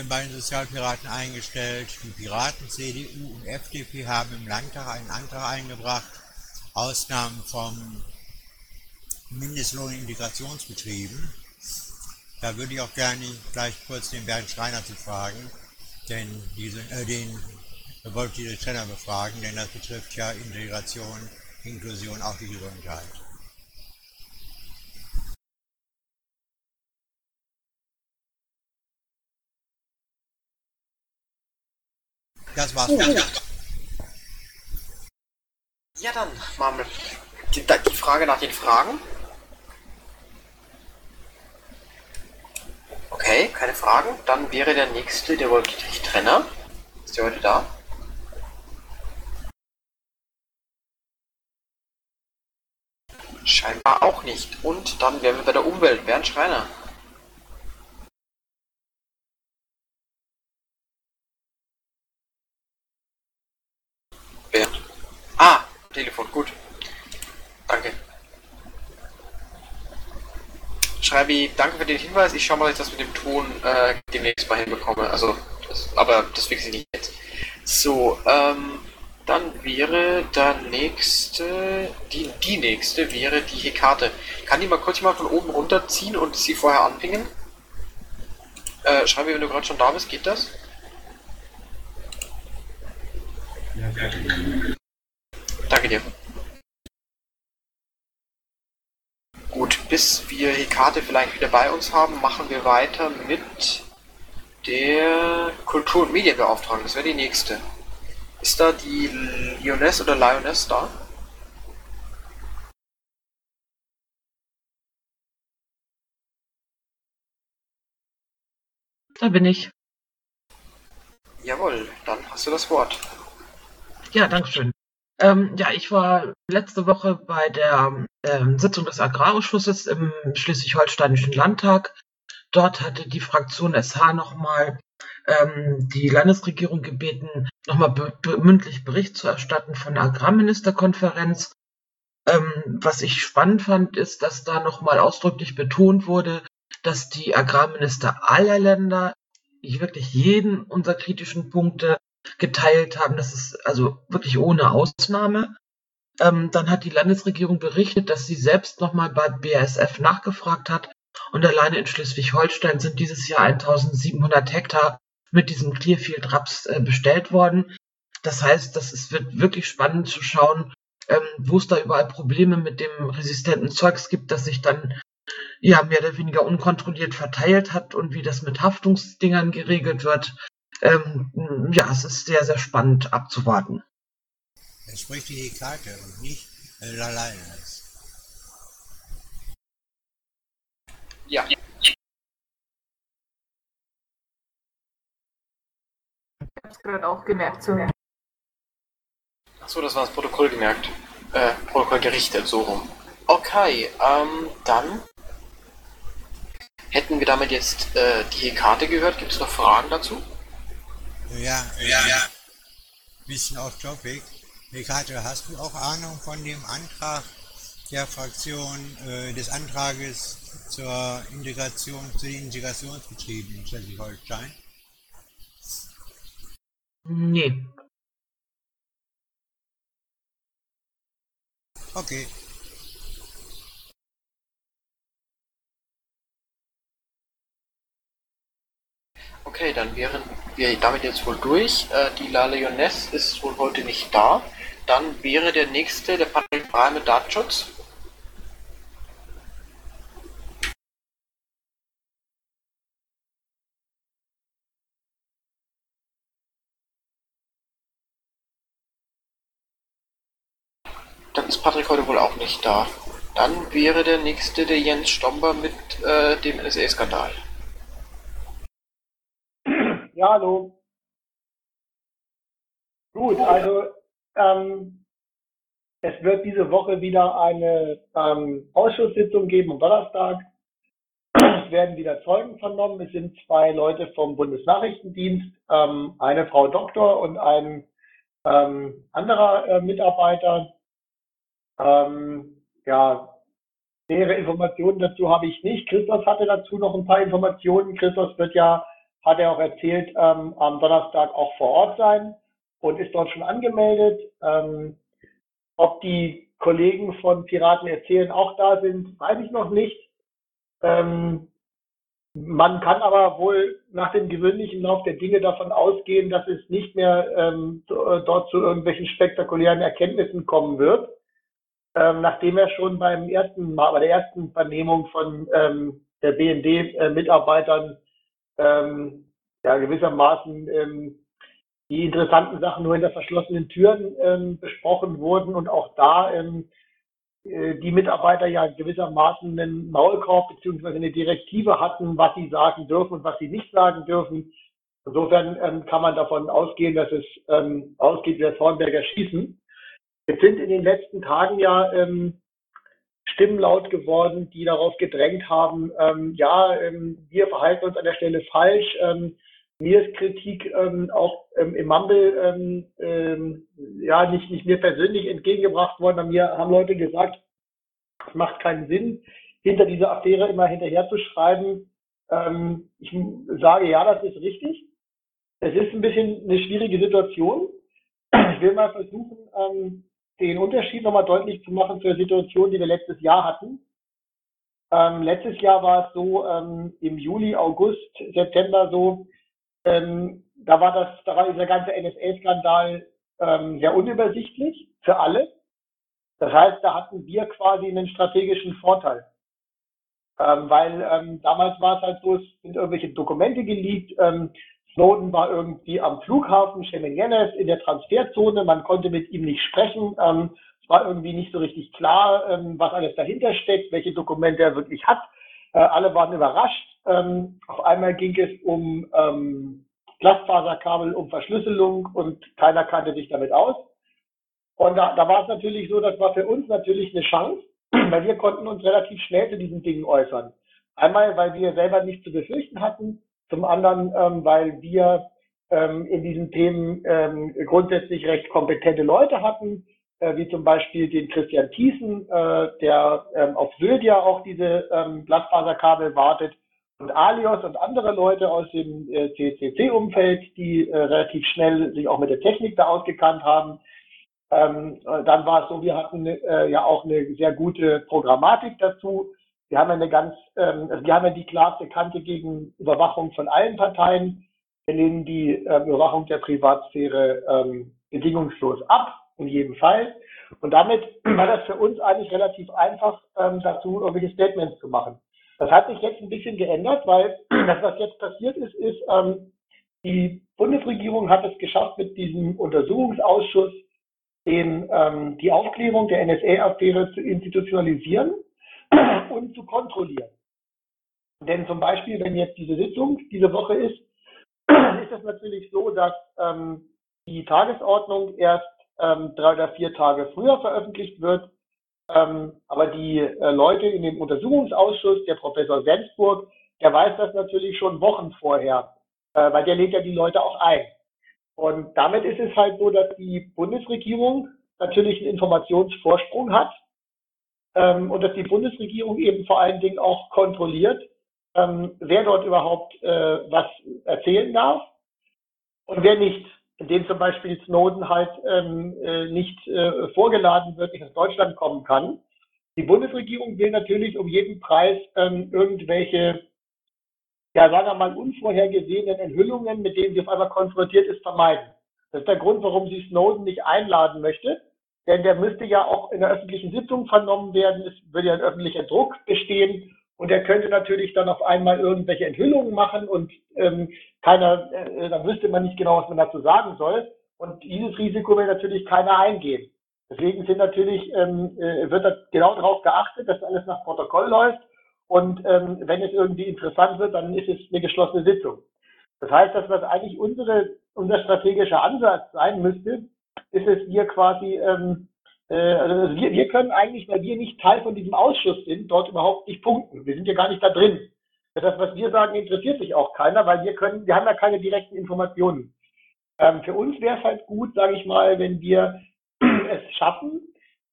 K: bei den Sozialpiraten eingestellt. Die Piraten, CDU und FDP haben im Landtag einen Antrag eingebracht, Ausnahmen vom Mindestlohn in Integrationsbetrieben. Da würde ich auch gerne gleich kurz den Bernd Schreiner zu fragen, denn diese, äh, den wollte diese Trainer befragen, denn das betrifft ja Integration, Inklusion, auch die Gesundheit. Das war's.
B: Uh. Ja, dann wir die, die Frage nach den Fragen. Okay, keine Fragen. Dann wäre der nächste der Wolketrich-Trenner. Ist der heute da? auch nicht. Und dann wären wir bei der Umwelt. Bernd Schreiner. Bernd. Ah, Telefon, gut. Danke. Schreibi, danke für den Hinweis. Ich schaue mal, dass ich das mit dem Ton äh, demnächst mal hinbekomme. Also, das, aber das fixe ich nicht jetzt. So, ähm, dann wäre der nächste, die, die nächste wäre die Hekate. Kann die mal kurz mal von oben runterziehen und sie vorher anpingen? Äh, Schreibi, wenn du gerade schon da bist, geht das?
I: Ja.
B: Danke dir. Gut, bis wir Hekate vielleicht wieder bei uns haben, machen wir weiter mit der Kultur- und Medienbeauftragten. Das wäre die nächste. Ist da die Lioness oder Lioness da?
N: Da bin ich.
B: Jawohl, dann hast du das Wort.
N: Ja, danke schön. Ähm, ja, ich war letzte Woche bei der ähm, Sitzung des Agrarausschusses im Schleswig-Holsteinischen Landtag. Dort hatte die Fraktion SH nochmal ähm, die Landesregierung gebeten, nochmal mündlich Bericht zu erstatten von der Agrarministerkonferenz. Ähm, was ich spannend fand, ist, dass da nochmal ausdrücklich betont wurde, dass die Agrarminister aller Länder wirklich jeden unserer kritischen Punkte geteilt haben. Das ist also wirklich ohne Ausnahme. Ähm, dann hat die Landesregierung berichtet, dass sie selbst nochmal bei BASF nachgefragt hat. Und alleine in Schleswig-Holstein sind dieses Jahr 1700 Hektar mit diesem Clearfield Raps äh, bestellt worden. Das heißt, das ist, wird wirklich spannend zu schauen, ähm, wo es da überall Probleme mit dem resistenten Zeugs gibt, das sich dann ja mehr oder weniger unkontrolliert verteilt hat und wie das mit Haftungsdingern geregelt wird. Ähm, ja, es ist sehr, sehr spannend abzuwarten.
K: Es spricht die Karte und nicht äh, alleine.
B: Ja.
O: Ich hab's gerade auch gemerkt. So.
B: Achso, das war das Protokoll gemerkt. Äh, Protokoll gerichtet, so rum. Okay, ähm, dann hätten wir damit jetzt äh, die Karte gehört. Gibt es noch Fragen dazu?
K: Ja, ja, ja. Bisschen off topic. Hekate, hast du auch Ahnung von dem Antrag der Fraktion äh, des Antrages zur Integration, zu den Integrationsbetrieben in Schleswig-Holstein?
N: Nee.
K: Okay.
B: Okay, dann wären wir damit jetzt wohl durch. Äh, die La Leonesse ist wohl heute nicht da. Dann wäre der nächste der Patrick Brahe mit Datenschutz. Dann ist Patrick heute wohl auch nicht da. Dann wäre der nächste der Jens Stomber mit äh, dem NSA-Skandal.
P: Ja, hallo. Gut, also ähm, es wird diese Woche wieder eine ähm, Ausschusssitzung geben am Donnerstag. Es werden wieder Zeugen vernommen. Es sind zwei Leute vom Bundesnachrichtendienst, ähm, eine Frau Doktor und ein ähm, anderer äh, Mitarbeiter. Ähm, ja, nähere Informationen dazu habe ich nicht. Christoph hatte dazu noch ein paar Informationen. Christoph wird ja hat er auch erzählt, ähm, am Donnerstag auch vor Ort sein und ist dort schon angemeldet. Ähm, ob die Kollegen von Piraten erzählen auch da sind, weiß ich noch nicht. Ähm, man kann aber wohl nach dem gewöhnlichen Lauf der Dinge davon ausgehen, dass es nicht mehr ähm, dort zu irgendwelchen spektakulären Erkenntnissen kommen wird. Ähm, nachdem er schon beim ersten Mal, bei der ersten Vernehmung von ähm, der BND-Mitarbeitern ähm, ja, gewissermaßen ähm, die interessanten Sachen nur hinter verschlossenen Türen ähm, besprochen wurden und auch da ähm, äh, die Mitarbeiter ja gewissermaßen einen Maulkorb beziehungsweise eine Direktive hatten, was sie sagen dürfen und was sie nicht sagen dürfen. Insofern ähm, kann man davon ausgehen, dass es ähm, ausgeht wie das Hornberger Schießen. Jetzt sind in den letzten Tagen ja ähm, Stimmen laut geworden, die darauf gedrängt haben, ähm, ja, ähm, wir verhalten uns an der Stelle falsch. Ähm, mir ist Kritik ähm, auch ähm, im Mumble ähm, ähm, ja nicht, nicht mir persönlich entgegengebracht worden. Mir haben Leute gesagt, es macht keinen Sinn, hinter dieser Affäre immer hinterher zu schreiben. Ähm, ich sage, ja, das ist richtig. Es ist ein bisschen eine schwierige Situation. Ich will mal versuchen, ähm, den Unterschied nochmal deutlich zu machen zur Situation, die wir letztes Jahr hatten. Ähm, letztes Jahr war es so, ähm, im Juli, August, September so, ähm, da war das, da war dieser ganze NSA-Skandal ähm, sehr unübersichtlich für alle. Das heißt, da hatten wir quasi einen strategischen Vorteil. Ähm, weil ähm, damals war es halt so, es sind irgendwelche Dokumente geleakt, Snowden war irgendwie am Flughafen Shemenyenes in der Transferzone, man konnte mit ihm nicht sprechen. Ähm, es war irgendwie nicht so richtig klar, ähm, was alles dahinter steckt, welche Dokumente er wirklich hat. Äh, alle waren überrascht. Ähm, auf einmal ging es um ähm, Glasfaserkabel, um Verschlüsselung und keiner kannte sich damit aus. Und da, da war es natürlich so, das war für uns natürlich eine Chance, weil wir konnten uns relativ schnell zu diesen Dingen äußern. Einmal, weil wir selber nichts zu befürchten hatten zum anderen, ähm, weil wir ähm, in diesen Themen ähm, grundsätzlich recht kompetente Leute hatten, äh, wie zum Beispiel den Christian Thiessen, äh, der ähm, auf Sylt ja auch diese ähm, Glasfaserkabel wartet, und Alios und andere Leute aus dem äh, CCC-Umfeld, die äh, relativ schnell sich auch mit der Technik da ausgekannt haben. Ähm, äh, dann war es so, wir hatten äh, ja auch eine sehr gute Programmatik dazu. Wir haben eine ganz, ähm, also wir haben ja die klarste Kante gegen Überwachung von allen Parteien. Wir lehnen die äh, Überwachung der Privatsphäre ähm, bedingungslos ab, in jedem Fall. Und damit war das für uns eigentlich relativ einfach, ähm, dazu irgendwelche Statements zu machen. Das hat sich jetzt ein bisschen geändert, weil das, was jetzt passiert ist, ist, ähm, die Bundesregierung hat es geschafft, mit diesem Untersuchungsausschuss den, ähm, die Aufklärung der NSA-Affäre zu institutionalisieren und zu kontrollieren. Denn zum Beispiel, wenn jetzt diese Sitzung diese Woche ist, ist es natürlich so, dass ähm, die Tagesordnung erst ähm, drei oder vier Tage früher veröffentlicht wird. Ähm, aber die äh, Leute in dem Untersuchungsausschuss, der Professor Sensburg, der weiß das natürlich schon Wochen vorher, äh, weil der lädt ja die Leute auch ein. Und damit ist es halt so, dass die Bundesregierung natürlich einen Informationsvorsprung hat ähm, und dass die Bundesregierung eben vor allen Dingen auch kontrolliert, ähm, wer dort überhaupt äh, was erzählen darf und wer nicht. Indem zum Beispiel Snowden halt ähm, äh, nicht äh, vorgeladen wird, nicht aus Deutschland kommen kann. Die Bundesregierung will natürlich um jeden Preis ähm, irgendwelche, ja sagen wir mal, unvorhergesehenen Enthüllungen, mit denen sie auf einmal konfrontiert ist, vermeiden. Das ist der Grund, warum sie Snowden nicht einladen möchte denn der müsste ja auch in der öffentlichen Sitzung vernommen werden. Es würde ja ein öffentlicher Druck bestehen. Und er könnte natürlich dann auf einmal irgendwelche Enthüllungen machen und ähm, keiner, äh, dann wüsste man nicht genau, was man dazu sagen soll. Und dieses Risiko will natürlich keiner eingehen. Deswegen sind natürlich, ähm, äh, wird da genau darauf geachtet, dass alles nach Protokoll läuft. Und ähm, wenn es irgendwie interessant wird, dann ist es eine geschlossene Sitzung. Das heißt, dass was eigentlich unsere, unser strategischer Ansatz sein müsste, ist es wir quasi, ähm, äh, also wir, wir können eigentlich, weil wir nicht Teil von diesem Ausschuss sind, dort überhaupt nicht punkten. Wir sind ja gar nicht da drin. Das, was wir sagen, interessiert sich auch keiner, weil wir können, wir haben ja keine direkten Informationen. Ähm, für uns wäre es halt gut, sage ich mal, wenn wir es schaffen,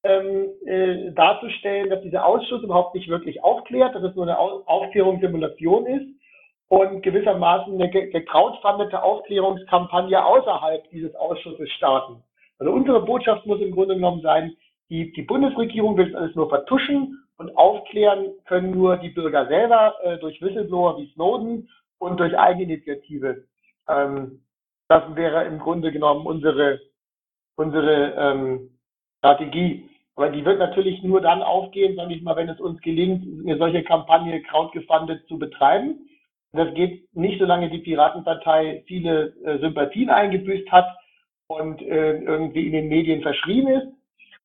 P: ähm, äh, darzustellen, dass dieser Ausschuss überhaupt nicht wirklich aufklärt, dass es nur eine Aufklärungssimulation ist und gewissermaßen eine gecrowdfundete Aufklärungskampagne außerhalb dieses Ausschusses starten. Also unsere Botschaft muss im Grunde genommen sein, die, die Bundesregierung will das alles nur vertuschen und aufklären können nur die Bürger selber äh, durch Whistleblower wie Snowden und durch Eigeninitiative. Ähm, das wäre im Grunde genommen unsere, unsere ähm, Strategie. Aber die wird natürlich nur dann aufgehen, sage ich mal, wenn es uns gelingt, eine solche Kampagne crowdgefundet zu betreiben. Das geht nicht, solange die Piratenpartei viele äh, Sympathien eingebüßt hat und äh, irgendwie in den Medien verschrien ist.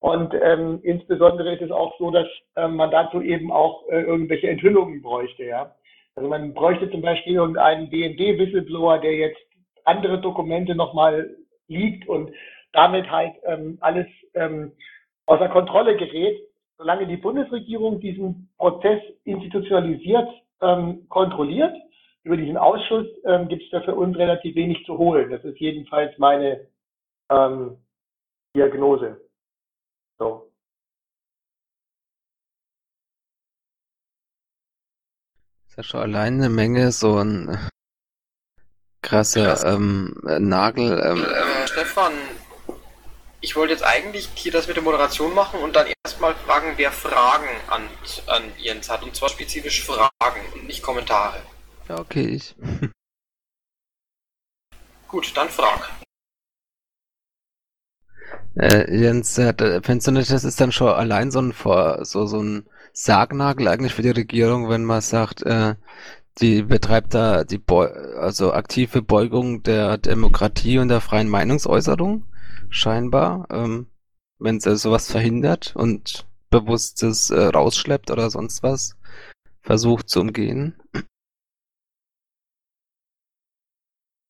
P: Und ähm, insbesondere ist es auch so, dass ähm, man dazu eben auch äh, irgendwelche Enthüllungen bräuchte. Ja? Also man bräuchte zum Beispiel irgendeinen BND-Whistleblower, der jetzt andere Dokumente nochmal liegt und damit halt ähm, alles ähm, außer Kontrolle gerät. solange die Bundesregierung diesen Prozess institutionalisiert ähm, kontrolliert, über diesen Ausschuss ähm, gibt es da für uns relativ wenig zu holen. Das ist jedenfalls meine ähm, Diagnose. So.
Q: ist ja schon allein eine Menge so ein krasser ähm, Nagel. Ähm,
B: Äh, Stefan, ich wollte jetzt eigentlich hier das mit der Moderation machen und dann erstmal fragen, wer Fragen an, an Jens hat. Und zwar spezifisch Fragen und nicht Kommentare.
Q: ja, okay, ich.
B: Gut, dann frag.
Q: Äh, Jens, äh, findest du nicht, das ist dann schon allein so ein Vor so, so ein Sargnagel eigentlich für die Regierung, wenn man sagt, äh, die betreibt da die Beu also aktive Beugung der Demokratie und der freien Meinungsäußerung, scheinbar, ähm, wenn sie sowas verhindert und bewusst es äh, rausschleppt oder sonst was, versucht zu umgehen.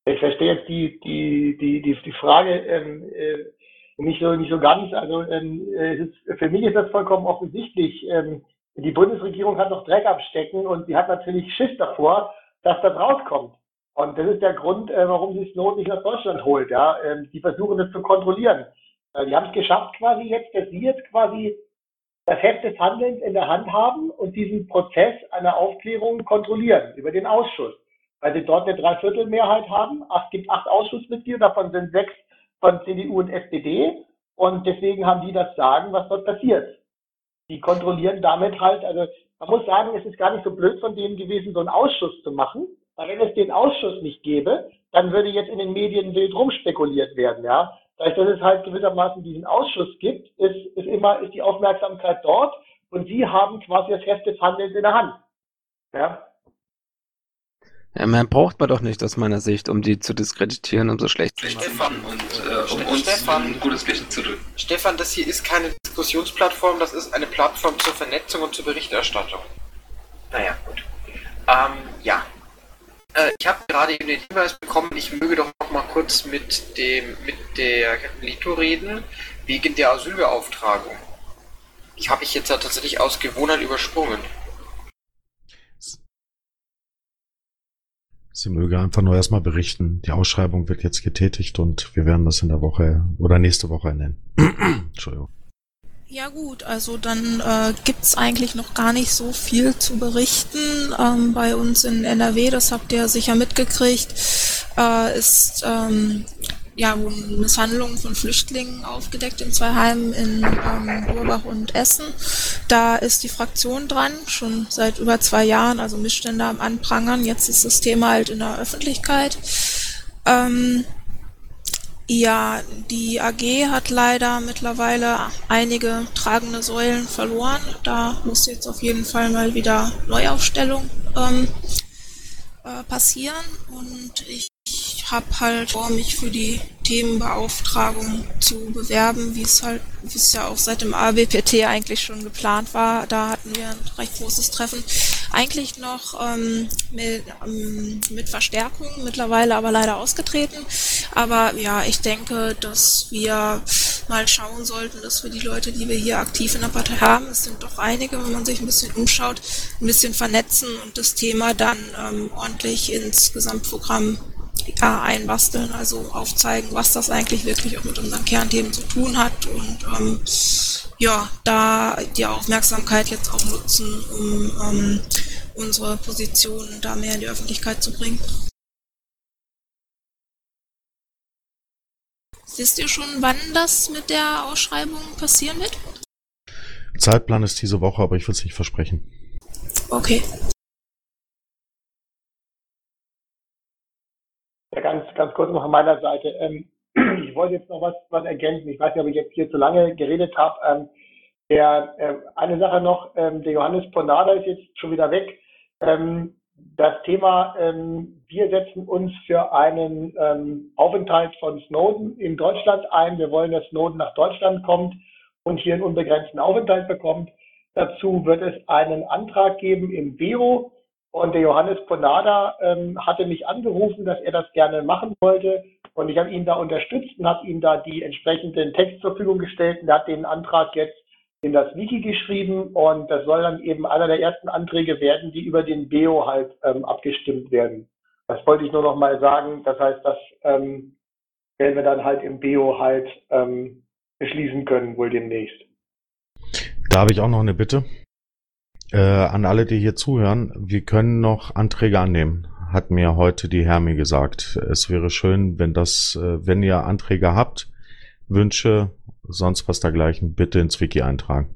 P: Ich verstehe jetzt die, die, die, die, die Frage ähm, äh, nicht so nicht so ganz. Also ähm, äh, ist, für mich ist das vollkommen offensichtlich. Ähm, die Bundesregierung hat noch Dreck am Stecken und sie hat natürlich Schiss davor, dass das rauskommt. Und das ist der Grund, äh, warum sie Snowden nicht nach Deutschland holt. Ja, ähm, die versuchen das zu kontrollieren. Äh, die haben es geschafft, quasi jetzt, dass sie jetzt quasi das Heft des Handelns in der Hand haben und diesen Prozess einer Aufklärung kontrollieren über den Ausschuss weil sie dort eine Dreiviertelmehrheit haben. Es gibt acht Ausschussmitglieder, davon sind sechs von CDU und SPD. Und deswegen haben die das Sagen, was dort passiert. Die kontrollieren damit halt, also man muss sagen, es ist gar nicht so blöd von denen gewesen, so einen Ausschuss zu machen. Weil wenn es den Ausschuss nicht gäbe, dann würde jetzt in den Medien wild rumspekuliert werden, ja. Dadurch, dass es halt gewissermaßen diesen Ausschuss gibt, ist, ist immer, ist die Aufmerksamkeit dort und sie haben quasi das Heft des Handelns in der Hand. Ja.
Q: Ja, mehr braucht man doch nicht aus meiner Sicht, um die zu diskreditieren, um so schlecht zu machen.
B: Stefan, und, äh, um uns Stefan, ein gutes Licht zu drücken. Stefan, das hier ist keine Diskussionsplattform, das ist eine Plattform zur Vernetzung und zur Berichterstattung. Naja, gut. Ähm, ja. Äh, ich habe gerade eben den Hinweis bekommen, ich möge doch noch mal kurz mit dem mit der Lito reden, wegen der Asylbeauftragung. Die habe ich jetzt ja tatsächlich aus Gewohnheit übersprungen.
D: Sie möge einfach nur erstmal berichten. Die Ausschreibung wird jetzt getätigt und wir werden das in der Woche oder nächste Woche nennen. Entschuldigung.
R: Ja gut, also dann äh, gibt's eigentlich noch gar nicht so viel zu berichten. Ähm, bei uns in NRW, das habt ihr sicher mitgekriegt, äh, ist ähm, ja wurden Misshandlungen von Flüchtlingen aufgedeckt in zwei Heimen in ähm, Urbach und Essen. Da ist die Fraktion dran, schon seit über zwei Jahren, also Missstände am Anprangern. Jetzt ist das Thema halt in der Öffentlichkeit. Ähm, ja, die AG hat leider mittlerweile einige tragende Säulen verloren. Da muss jetzt auf jeden Fall mal wieder Neuaufstellung ähm, äh, passieren. Und ich habe halt vor, mich für die Themenbeauftragung zu bewerben, wie es halt, wie es ja auch seit dem ABPT eigentlich schon geplant war. Da hatten wir ein recht großes Treffen. Eigentlich noch ähm, mit, ähm, mit Verstärkung, mittlerweile aber leider ausgetreten. Aber ja, ich denke, dass wir mal schauen sollten, dass wir die Leute, die wir hier aktiv in der Partei haben, es sind doch einige, wenn man sich ein bisschen umschaut, ein bisschen vernetzen und das Thema dann ähm, ordentlich ins Gesamtprogramm ja, einbasteln, also aufzeigen, was das eigentlich wirklich auch mit unseren Kernthemen zu tun hat und ähm, ja, da die Aufmerksamkeit jetzt auch nutzen, um ähm, unsere Positionen da mehr in die Öffentlichkeit zu bringen. Wisst ihr schon, wann das mit der Ausschreibung passieren wird?
D: Zeitplan ist diese Woche, aber ich will es nicht versprechen.
R: Okay.
P: Ja, ganz, ganz kurz noch an meiner Seite. Ähm, ich wollte jetzt noch was, was ergänzen. Ich weiß nicht, ob ich jetzt hier zu lange geredet habe. Ähm, der, äh, eine Sache noch, ähm, der Johannes Ponada ist jetzt schon wieder weg. Ähm, das Thema, ähm, wir setzen uns für einen ähm, Aufenthalt von Snowden in Deutschland ein. Wir wollen, dass Snowden nach Deutschland kommt und hier einen unbegrenzten Aufenthalt bekommt. Dazu wird es einen Antrag geben im BEO. Und der Johannes Ponada ähm, hatte mich angerufen, dass er das gerne machen wollte. Und ich habe ihn da unterstützt und habe ihm da die entsprechenden Text zur Verfügung gestellt und er hat den Antrag jetzt in das Wiki geschrieben und das soll dann eben einer der ersten Anträge werden, die über den BEO halt ähm, abgestimmt werden. Das wollte ich nur noch mal sagen. Das heißt, das ähm, werden wir dann halt im BEO halt ähm, beschließen können, wohl demnächst.
D: Da habe ich auch noch eine Bitte. Äh, an alle, die hier zuhören, wir können noch Anträge annehmen, hat mir heute die Hermi gesagt. Es wäre schön, wenn das, äh, wenn ihr Anträge habt, Wünsche, sonst was dergleichen, bitte ins Wiki eintragen.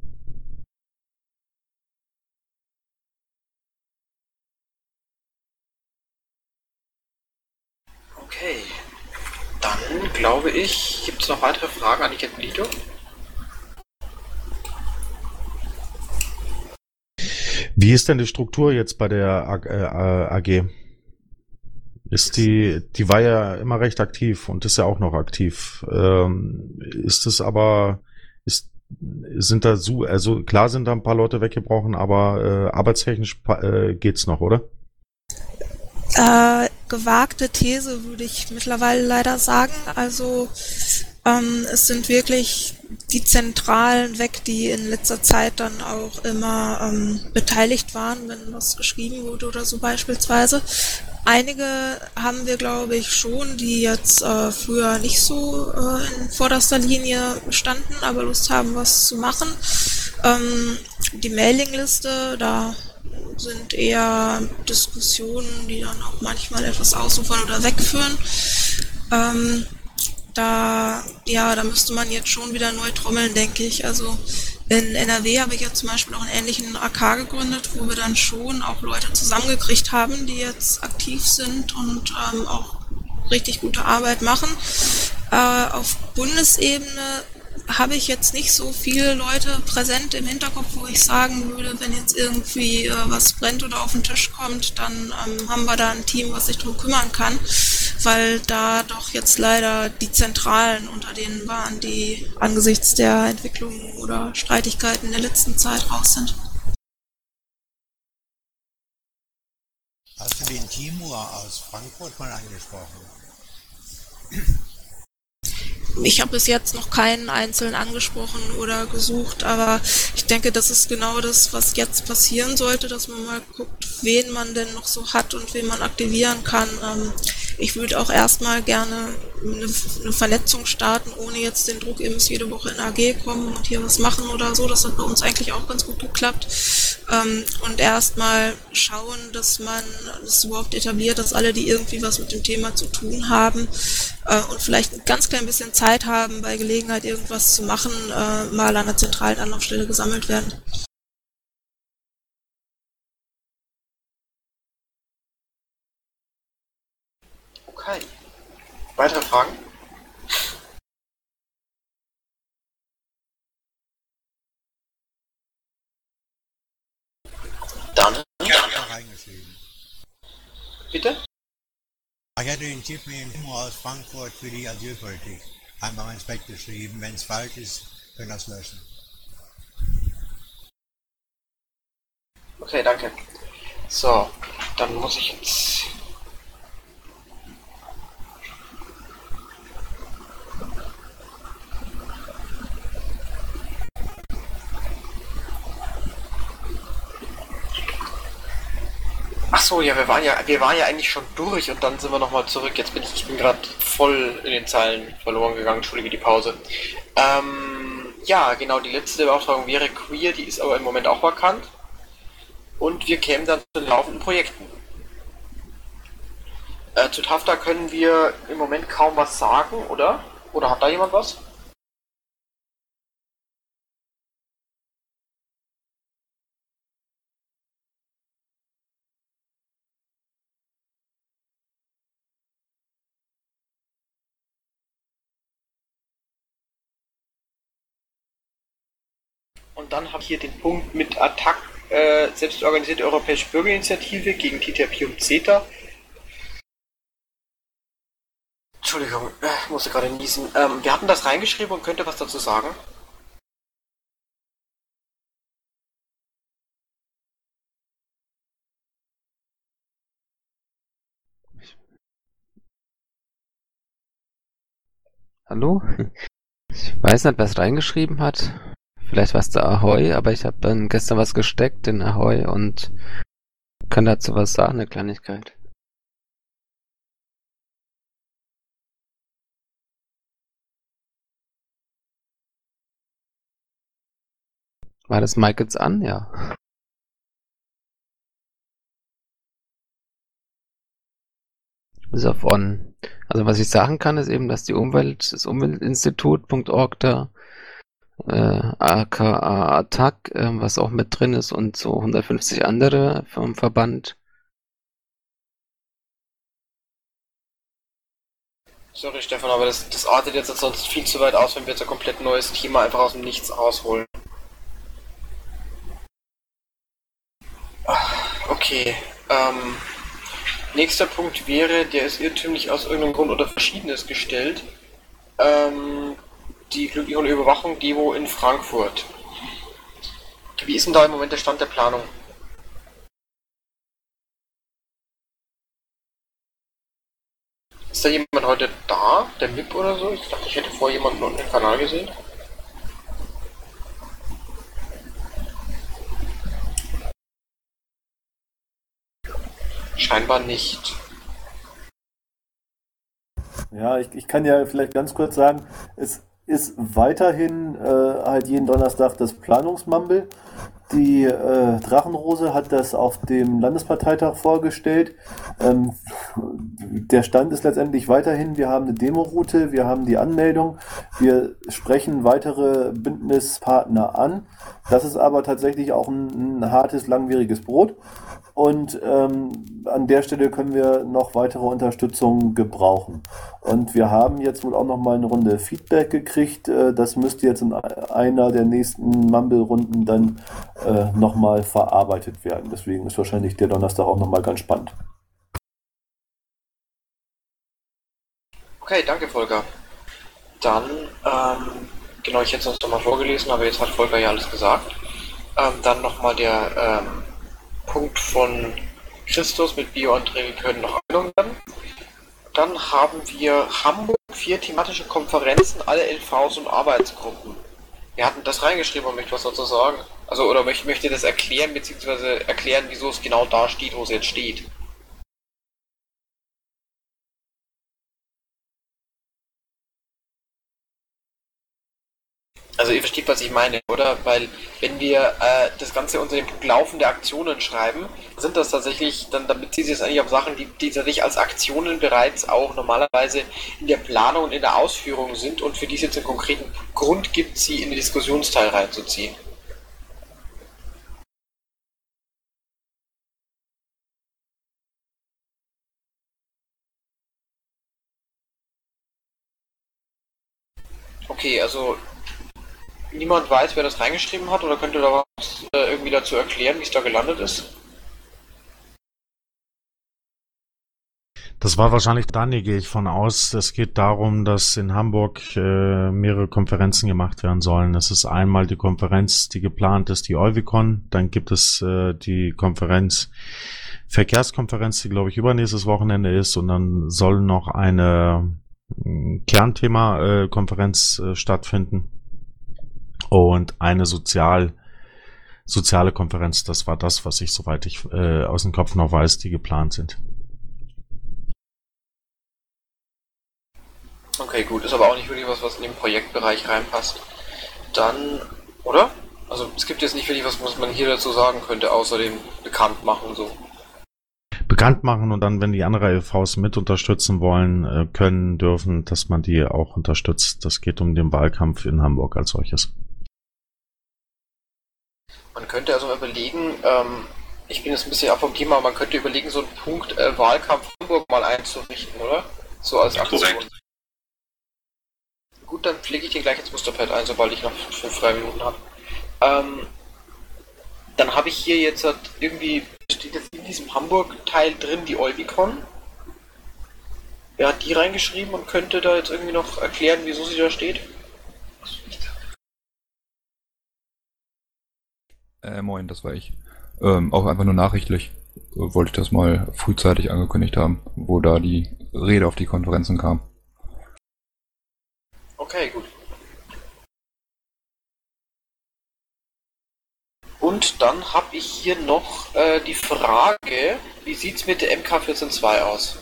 B: Okay. Dann glaube ich, gibt es noch weitere Fragen an die Kettenlito?
D: Wie ist denn die Struktur jetzt bei der A- äh, AG? Ist die, die war ja immer recht aktiv und ist ja auch noch aktiv. Ähm, ist es aber, ist, sind da so, also klar sind da ein paar Leute weggebrochen, aber äh, arbeitstechnisch äh, geht's noch, oder?
R: Äh, gewagte These würde ich mittlerweile leider sagen. Also ähm, es sind wirklich die Zentralen weg, die in letzter Zeit dann auch immer ähm, beteiligt waren, wenn was geschrieben wurde oder so beispielsweise. Einige haben wir, glaube ich, schon, die jetzt äh, früher nicht so äh, in vorderster Linie standen, aber Lust haben, was zu machen. Ähm, die Mailingliste, da sind eher Diskussionen, die dann auch manchmal etwas ausufern oder wegführen. Ähm, da, ja, da müsste man jetzt schon wieder neu trommeln, denke ich. Also in NRW habe ich ja zum Beispiel auch einen ähnlichen AK gegründet, wo wir dann schon auch Leute zusammengekriegt haben, die jetzt aktiv sind und ähm, auch richtig gute Arbeit machen. Äh, auf Bundesebene habe ich jetzt nicht so viele Leute präsent im Hinterkopf, wo ich sagen würde, wenn jetzt irgendwie äh, was brennt oder auf den Tisch kommt, dann ähm, haben wir da ein Team, was sich drum kümmern kann, weil da doch jetzt leider die Zentralen unter denen waren, die angesichts der Entwicklungen oder Streitigkeiten der letzten Zeit raus sind.
K: Hast du den Timur aus Frankfurt mal angesprochen?
R: Ich habe bis jetzt noch keinen einzeln angesprochen oder gesucht, aber ich denke, das ist genau das, was jetzt passieren sollte, dass man mal guckt, wen man denn noch so hat und wen man aktivieren kann. Ähm, ich würde auch erstmal gerne eine, eine Vernetzung starten, ohne jetzt den Druck, ihr müsst jede Woche in AG kommen und hier was machen oder so. Das hat bei uns eigentlich auch ganz gut geklappt. Ähm, und erstmal schauen, dass man das überhaupt etabliert, dass alle, die irgendwie was mit dem Thema zu tun haben äh, und vielleicht ein ganz klein bisschen Zeit haben, bei Gelegenheit irgendwas zu machen, äh, mal an der zentralen Anlaufstelle gesammelt werden.
B: Okay. Weitere Fragen? Dann. Bitte?
K: Ich hätte den Tipp mit dem Timur aus Frankfurt für die Asylpolitik einfach ins Bett geschrieben. Wenn es falsch ist, können wir das löschen.
B: Okay, danke. So, dann muss ich jetzt. So, ja, wir waren ja, wir waren ja eigentlich schon durch und dann sind wir nochmal zurück. Jetzt bin ich, ich bin gerade voll in den Zeilen verloren gegangen. Entschuldige die Pause. Ähm, ja, genau, die letzte Beauftragung wäre queer, die ist aber im Moment auch vakant. Und wir kämen dann zu den laufenden Projekten. Äh, zu Tafta können wir im Moment kaum was sagen, oder? Oder hat da jemand was? Dann habe ich hier den Punkt mit Attac, äh, selbstorganisierte europäische Bürgerinitiative gegen TTIP und CETA. Entschuldigung, äh, ich musste gerade niesen. Ähm, wir hatten das reingeschrieben und könnte was dazu sagen.
Q: Hallo? Ich weiß nicht, wer es reingeschrieben hat. Vielleicht was der Ahoi, aber ich habe dann gestern was gesteckt in Ahoi und kann dazu was sagen, eine Kleinigkeit. War das Mic jetzt an? Ja. Bis auf on. Also was ich sagen kann, ist eben, dass die Umwelt, das Umweltinstitut.org da äh, aka Attack, äh, was auch mit drin ist und so 150 andere vom Verband.
B: Sorry, Stefan, aber das, das artet jetzt sonst viel zu weit aus, wenn wir jetzt ein komplett neues Thema einfach aus dem Nichts rausholen. Okay, ähm, nächster Punkt wäre, der ist irrtümlich aus irgendeinem Grund unter Verschiedenes gestellt. Ähm, die glückliche Überwachung Demo in Frankfurt. Wie ist denn da im Moment der Stand der Planung? Ist da jemand heute da? Der MIP oder so? Ich dachte, ich hätte vor jemanden unten im Kanal gesehen. Scheinbar nicht.
H: Ja, ich, ich kann ja vielleicht ganz kurz sagen, es ist weiterhin äh, halt jeden Donnerstag das Planungsmumble. Die äh, Drachenrose hat das auf dem Landesparteitag vorgestellt. Ähm, der Stand ist letztendlich weiterhin, wir haben eine Demoroute, wir haben die Anmeldung, wir sprechen weitere Bündnispartner an. Das ist aber tatsächlich auch ein, ein hartes, langwieriges Brot. Und ähm, an der Stelle können wir noch weitere Unterstützung gebrauchen. Und wir haben jetzt wohl auch noch mal eine Runde Feedback gekriegt. Äh, das müsste jetzt in einer der nächsten Mumble-Runden dann äh, noch mal verarbeitet werden. Deswegen ist wahrscheinlich der Donnerstag auch noch mal ganz spannend.
B: Okay, danke Volker. Dann, ähm, genau, ich hätte es uns nochmal vorgelesen, aber jetzt hat Volker ja alles gesagt. Ähm, dann nochmal der ähm, Punkt von Christus mit Bioanträge können noch angenommen werden. Dann haben wir Hamburg, vier thematische Konferenzen, alle LVs und Arbeitsgruppen. Wir hatten das reingeschrieben, um mich was dazu sagen. Also, oder möchte, möchte das erklären, beziehungsweise erklären, wieso es genau da steht, wo es jetzt steht. Also ihr versteht, was ich meine, oder? Weil wenn wir äh, das Ganze unter dem Punkt laufende Aktionen schreiben, sind das tatsächlich, dann, dann bezieht sich das eigentlich auf Sachen, die, die tatsächlich als Aktionen bereits auch normalerweise in der Planung und in der Ausführung sind und für die es jetzt einen konkreten Grund gibt, sie in den Diskussionsteil reinzuziehen. Okay, also niemand weiß, wer das reingeschrieben hat oder könnt ihr da was äh, irgendwie dazu erklären, wie es da gelandet ist?
D: Das war wahrscheinlich Dani, gehe ich von aus. Es geht darum, dass in Hamburg äh, mehrere Konferenzen gemacht werden sollen. Es ist einmal die Konferenz, die geplant ist, die Euvicon. Dann gibt es äh, die Konferenz, Verkehrskonferenz, die glaube ich übernächstes Wochenende ist. Und dann soll noch eine äh, Kernthema-Konferenz äh, stattfinden und eine sozial soziale Konferenz. Das war das, was ich, soweit ich äh, aus dem Kopf noch weiß, die geplant sind.
B: Okay, gut, ist aber auch nicht wirklich was, was in den Projektbereich reinpasst. Dann, oder? Also es gibt jetzt nicht wirklich was, was man hier dazu sagen könnte, außer dem Bekanntmachen so.
D: Bekannt machen und dann, wenn die andere LVs mit unterstützen wollen, äh, können, dürfen, dass man die auch unterstützt. Das geht um den Wahlkampf in Hamburg als solches.
B: Man könnte also überlegen, ähm, ich bin jetzt ein bisschen ab vom Thema, man könnte überlegen, so einen Punkt äh, Wahlkampf Hamburg mal einzurichten, oder? So als Aktion. Korrekt. Gut, dann pflege ich den gleich ins Musterpad ein, sobald ich noch fünf freie Minuten habe. Ähm, dann habe ich hier jetzt halt irgendwie, steht jetzt in diesem Hamburg-Teil drin die Olbicon. Wer hat die reingeschrieben und könnte da jetzt irgendwie noch erklären, wieso sie da steht?
S: Äh, moin, das war ich. Ähm, auch einfach nur nachrichtlich äh, wollte ich das mal frühzeitig angekündigt haben, wo da die Rede auf die Konferenzen kam.
B: Okay, gut. Gut, dann habe ich hier noch äh, die Frage, wie sieht's mit der MK142 aus?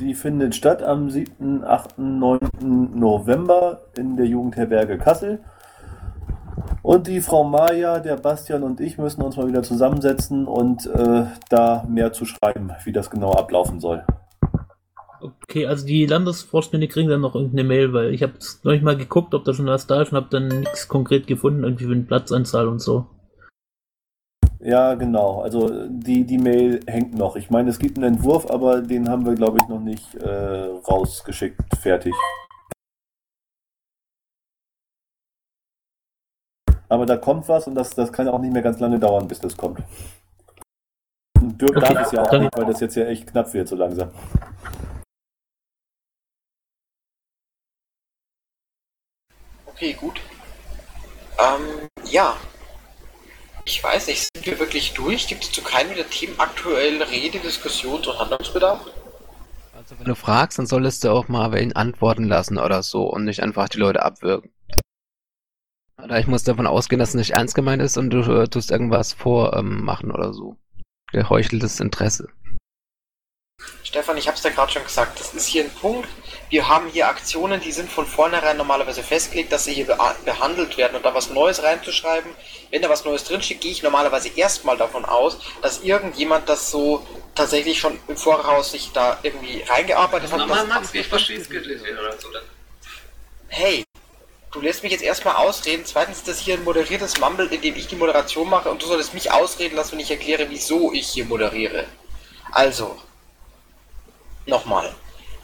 H: Die findet statt am 7., 8., 9. November in der Jugendherberge Kassel. Und die Frau Maja, der Bastian und ich müssen uns mal wieder zusammensetzen und äh, da mehr zu schreiben, wie das genau ablaufen soll.
M: Okay, also die Landesvorstände kriegen dann noch irgendeine Mail, weil ich habe noch nicht mal geguckt, ob da schon was da ist und habe dann nichts konkret gefunden, irgendwie für eine Platzanzahl und so.
H: Ja, genau. Also die, die Mail hängt noch. Ich meine, es gibt einen Entwurf, aber den haben wir, glaube ich, noch nicht äh, rausgeschickt, fertig. Aber da kommt was und das, das kann auch nicht mehr ganz lange dauern, bis das kommt. Und Dirk
M: Okay,
H: darf es ja auch nicht, weil das jetzt ja echt knapp wird so langsam.
B: Okay, gut. Ähm, ja. Ich weiß nicht, sind wir wirklich durch? Gibt es zu keinem der Themen aktuell Rede, Diskussions- und Handlungsbedarf?
Q: Wenn du fragst, dann solltest du auch mal wen antworten lassen oder so und nicht einfach die Leute abwürgen. Oder ich muss davon ausgehen, dass es nicht ernst gemeint ist und du äh, tust irgendwas vormachen ähm, machen oder so. Geheucheltes Interesse.
B: Stefan, ich habe es ja gerade schon gesagt, das ist hier ein Punkt. Wir haben hier Aktionen, die sind von vornherein normalerweise festgelegt, dass sie hier bea- behandelt werden und da was Neues reinzuschreiben. Wenn da was Neues drinsteht, gehe ich normalerweise erstmal davon aus, dass irgendjemand das so tatsächlich schon im Voraus sich da irgendwie reingearbeitet hat. dass-
F: ich verstehe es oder so.
B: Hey, du lässt mich jetzt erstmal ausreden. Zweitens ist das hier ein moderiertes Mumble, in dem ich die Moderation mache und du solltest mich ausreden lassen, wenn ich erkläre, wieso ich hier moderiere. Also, nochmal.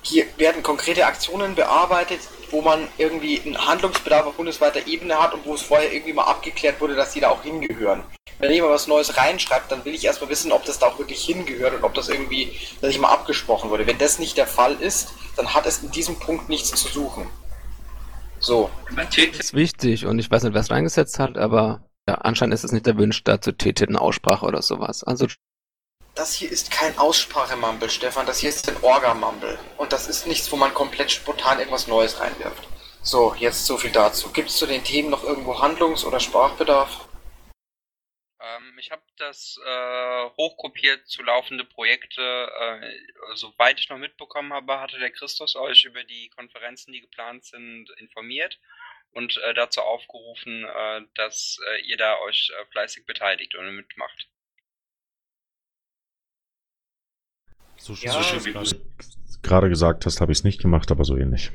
B: Hier werden konkrete Aktionen bearbeitet, wo man irgendwie einen Handlungsbedarf auf bundesweiter Ebene hat und wo es vorher irgendwie mal abgeklärt wurde, dass die da auch hingehören. Wenn jemand was Neues reinschreibt, dann will ich erstmal wissen, ob das da auch wirklich hingehört und ob das irgendwie, dass ich mal abgesprochen wurde. Wenn das nicht der Fall ist, dann hat es in diesem Punkt nichts zu suchen. So.
Q: Das ist wichtig und ich weiß nicht, wer es reingesetzt hat, aber ja, anscheinend ist es nicht erwünscht, da zu TT eine Aussprache oder sowas. Also
B: Das hier ist kein Aussprachemumble, Stefan. Das hier ist ein Orga-Mumble. Und das ist nichts, wo man komplett spontan irgendwas Neues reinwirft. So, jetzt so viel dazu. Gibt es zu den Themen noch irgendwo Handlungs- oder Sprachbedarf?
F: Ähm, ich habe das äh, hochkopiert zu laufende Projekte. Äh, soweit ich noch mitbekommen habe, hatte der Christus euch über die Konferenzen, die geplant sind, informiert und äh, dazu aufgerufen, äh, dass äh, ihr da euch äh, fleißig beteiligt und mitmacht.
D: So,
F: Ja,
D: so schön, wie
F: wie
D: du es gerade gesagt hast, habe ich es nicht gemacht, aber so ähnlich.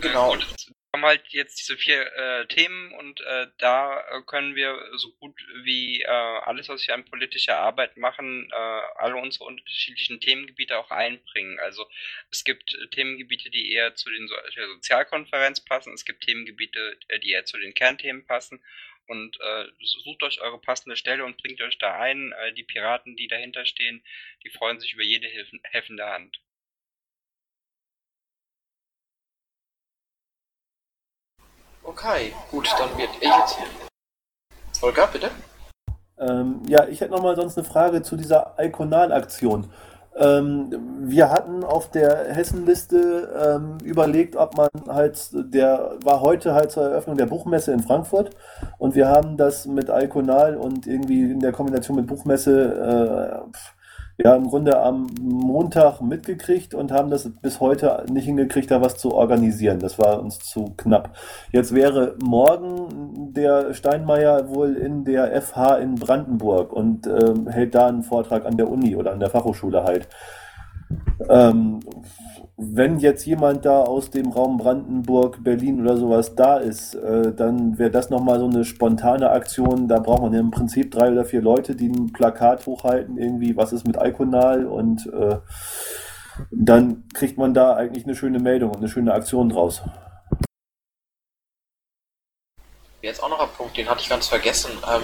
F: Genau. Gut, haben halt jetzt diese vier äh, Themen und äh, da äh, können wir so gut wie äh, alles, was wir an politischer Arbeit machen, äh, alle unsere unterschiedlichen Themengebiete auch einbringen. Also es gibt äh, Themengebiete, die eher zu den so der Sozialkonferenz passen, es gibt Themengebiete, die eher zu den Kernthemen passen und äh, sucht euch eure passende Stelle und bringt euch da ein. Äh, die Piraten, die dahinter stehen, die freuen sich über jede helfende Hand.
B: Okay, gut, dann wird ich jetzt. Volker, bitte?
H: Ähm, ja, ich hätte noch mal sonst eine Frage zu dieser Iconal-Aktion. Ähm, wir hatten auf der Hessenliste ähm, überlegt, ob man halt, der war heute halt zur Eröffnung der Buchmesse in Frankfurt und wir haben das mit Iconal und irgendwie in der Kombination mit Buchmesse äh, ja im Grunde am Montag mitgekriegt und haben das bis heute nicht hingekriegt, da was zu organisieren. Das war uns zu knapp. Jetzt wäre morgen der Steinmeier wohl in der FH in Brandenburg und ähm, hält da einen Vortrag an der Uni oder an der Fachhochschule halt. Ähm, wenn jetzt jemand da aus dem Raum Brandenburg, Berlin oder sowas da ist, äh, dann wäre das nochmal so eine spontane Aktion. Da braucht man ja im Prinzip drei oder vier Leute, die ein Plakat hochhalten, irgendwie, was ist mit Iconal und äh, dann kriegt man da eigentlich eine schöne Meldung und eine schöne Aktion draus.
B: Jetzt auch noch ein Punkt, den hatte ich ganz vergessen. Ähm,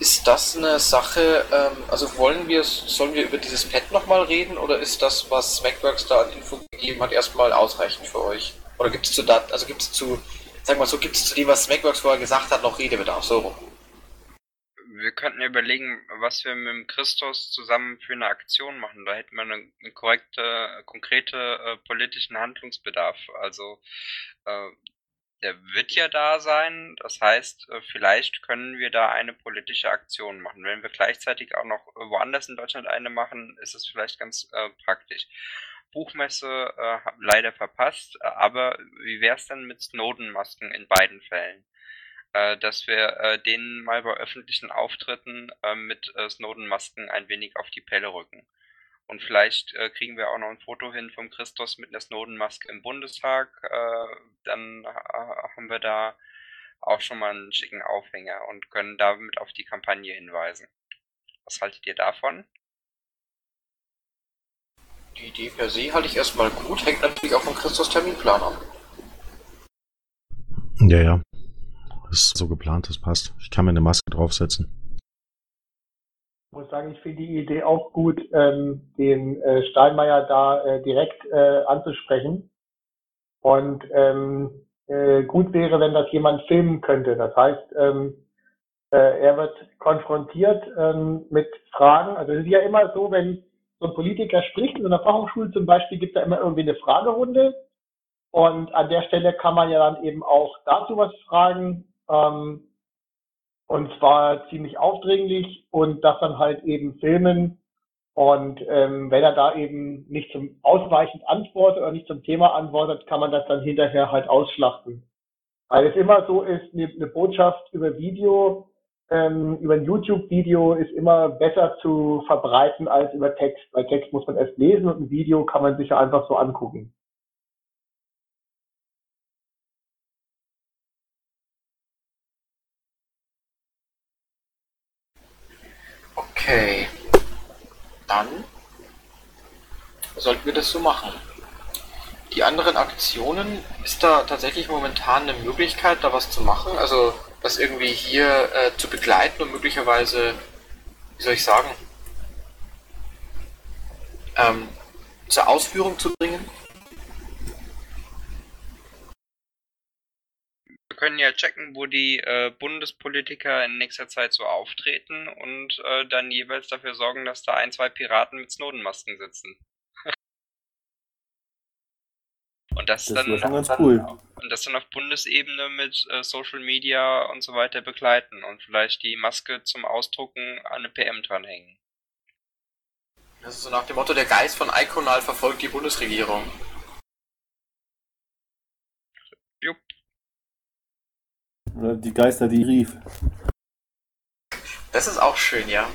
B: ist das eine Sache, ähm, also wollen wir, sollen wir über dieses Pad nochmal reden oder ist das, was Smackworks da an Info gegeben hat, erstmal ausreichend für euch? Oder gibt es zu dat, also gibt es zu, sag mal so, gibt es zu dem, was Smackworks vorher gesagt hat, noch Redebedarf, so rum?
F: wir könnten überlegen, was wir mit dem Christus zusammen für eine Aktion machen. Da hätten wir einen, einen korrekte, konkrete äh, politischen Handlungsbedarf. Also äh, der wird ja da sein. Das heißt, äh, vielleicht können wir da eine politische Aktion machen. Wenn wir gleichzeitig auch noch woanders in Deutschland eine machen, ist es vielleicht ganz äh, praktisch. Buchmesse äh, leider verpasst, aber wie wäre es denn mit Snowden-Masken in beiden Fällen? Äh, dass wir äh, denen mal bei öffentlichen Auftritten äh, mit äh, Snowden-Masken ein wenig auf die Pelle rücken. Und vielleicht äh, kriegen wir auch noch ein Foto hin vom Christus mit einer Snowden-Maske im Bundestag. Äh, dann äh, haben wir da auch schon mal einen schicken Aufhänger und können damit auf die Kampagne hinweisen. Was haltet ihr davon?
B: Die Idee per se halte ich erstmal gut, hängt natürlich auch vom Christus Terminplan ab.
D: Ja, ja. Das ist so geplant, das passt. Ich kann mir eine Maske draufsetzen.
P: Ich muss sagen, ich finde die Idee auch gut, ähm, den äh, Steinmeier da äh, direkt äh, anzusprechen. Und ähm, äh, gut wäre, wenn das jemand filmen könnte. Das heißt, ähm, äh, er wird konfrontiert ähm, mit Fragen. Also es ist ja immer so, wenn so ein Politiker spricht, in einer Fachhochschule zum Beispiel, gibt es da immer irgendwie eine Fragerunde. Und an der Stelle kann man ja dann eben auch dazu was fragen. Ähm, und zwar ziemlich aufdringlich und das dann halt eben filmen. Und ähm, wenn er da eben nicht zum ausweichend antwortet oder nicht zum Thema antwortet, kann man das dann hinterher halt ausschlachten. Weil es immer so ist, eine, eine Botschaft über Video, ähm, über ein YouTube-Video ist immer besser zu verbreiten als über Text. Weil Text muss man erst lesen und ein Video kann man sich ja einfach so angucken.
B: Okay. Dann sollten wir das so machen. Die anderen Aktionen, ist da tatsächlich momentan eine Möglichkeit, da was zu machen? Also das irgendwie hier äh, zu begleiten und möglicherweise, wie soll ich sagen, ähm, zur Ausführung zu bringen?
F: Wir können ja checken, wo die äh, Bundespolitiker in nächster Zeit so auftreten und äh, dann jeweils dafür sorgen, dass da ein, zwei Piraten mit Snowden-Masken sitzen. und das,
H: Das
F: dann,
H: ganz cool.
F: und das dann auf Bundesebene mit äh, Social Media und so weiter begleiten und vielleicht die Maske zum Ausdrucken an eine PM dranhängen.
B: Das ist so nach dem Motto, der Geist von Iconal verfolgt die Bundesregierung.
F: Jupp.
H: Oder die Geister, die rief.
B: Das ist auch schön, ja.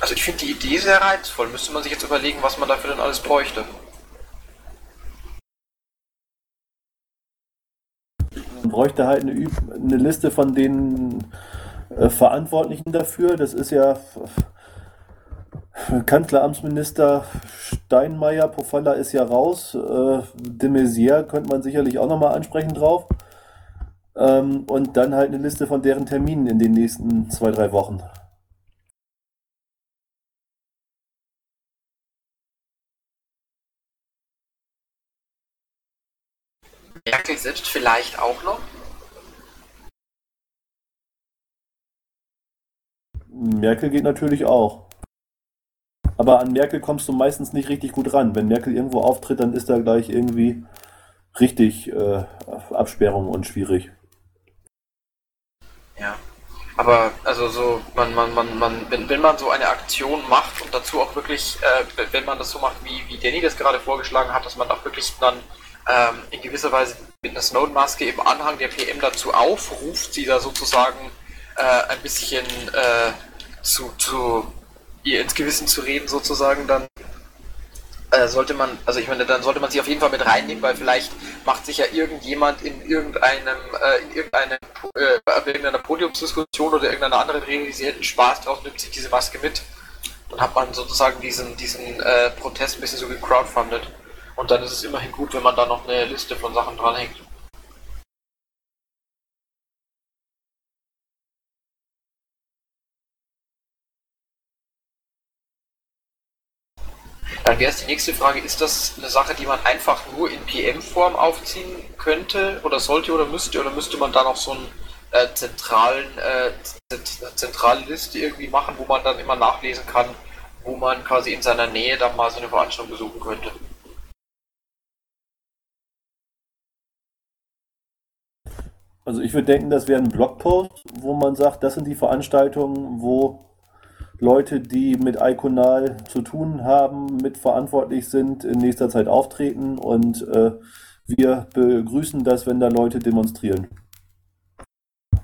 B: Also ich finde die Idee sehr reizvoll. Müsste man sich jetzt überlegen, was man dafür denn alles bräuchte.
H: Man bräuchte halt eine, eine Liste von den äh, Verantwortlichen dafür. Das ist ja Kanzleramtsminister Steinmeier, Pofalla ist ja raus. Äh, de Maizière könnte man sicherlich auch nochmal ansprechen drauf. Ähm, und dann halt eine Liste von deren Terminen in den nächsten zwei, drei Wochen.
B: Merkel selbst vielleicht auch noch?
H: Merkel geht natürlich auch. Aber an Merkel kommst du meistens nicht richtig gut ran. Wenn Merkel irgendwo auftritt, dann ist da gleich irgendwie richtig äh, Absperrung und schwierig.
B: Ja. Aber also so, man, man, man, man, wenn, wenn man so eine Aktion macht und dazu auch wirklich, äh, wenn man das so macht, wie, wie Danny das gerade vorgeschlagen hat, dass man auch wirklich dann ähm, in gewisser Weise mit einer Snowden-Maske im Anhang der PM dazu aufruft, sie da sozusagen äh, ein bisschen äh, zu, zu ihr ins Gewissen zu reden sozusagen, dann äh, sollte man, also ich meine, dann sollte man sie auf jeden Fall mit reinnehmen, weil vielleicht macht sich ja irgendjemand in irgendeinem, äh, in irgendeinem, äh, bei irgendeiner Podiumsdiskussion oder irgendeiner anderen Rede, die sie hätten Spaß drauf, nimmt sich diese Maske mit. Dann hat man sozusagen diesen, diesen äh, Protest ein bisschen so gecrowdfundet. Und dann ist es immerhin gut, wenn man da noch eine Liste von Sachen dranhängt. Dann wäre es die nächste Frage, ist das eine Sache, die man einfach nur in PM-Form aufziehen könnte oder sollte oder müsste oder müsste man da noch so ein äh, zentralen, äh, zent- zentrale Liste irgendwie machen, wo man dann immer nachlesen kann, wo man quasi in seiner Nähe dann mal so eine Veranstaltung besuchen könnte.
H: Also ich würde denken, das wäre ein Blogpost, wo man sagt, das sind die Veranstaltungen, wo Leute, die mit Iconal zu tun haben, mitverantwortlich sind, in nächster Zeit auftreten und äh, wir begrüßen das, wenn da Leute demonstrieren.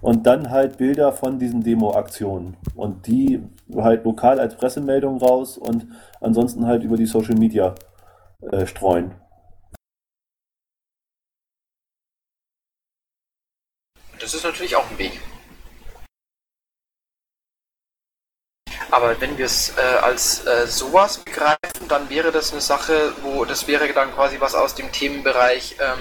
H: Und dann halt Bilder von diesen Demo-Aktionen und die halt lokal als Pressemeldung raus und ansonsten halt über die Social Media äh, streuen.
B: Das ist natürlich auch ein Weg. Aber wenn wir es äh, als äh, sowas begreifen, dann wäre das eine Sache, wo das wäre dann quasi was aus dem Themenbereich ähm,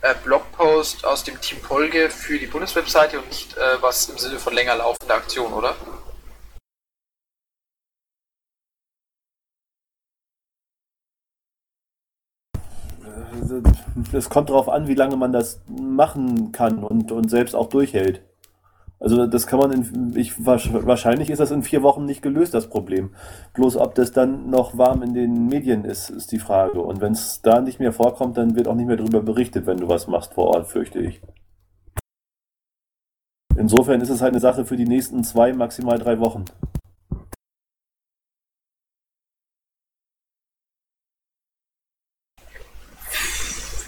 B: äh, Blogpost aus dem Team Polge für die Bundeswebseite und nicht äh, was im Sinne von länger laufender Aktion, oder?
H: Es kommt darauf an, wie lange man das machen kann und, und selbst auch durchhält. Also das kann man in, ich, wahrscheinlich ist das in vier Wochen nicht gelöst, das Problem. Bloß ob das dann noch warm in den Medien ist, ist die Frage. Und wenn es da nicht mehr vorkommt, dann wird auch nicht mehr darüber berichtet, wenn du was machst vor Ort, fürchte ich. Insofern ist es halt eine Sache für die nächsten zwei, maximal drei Wochen.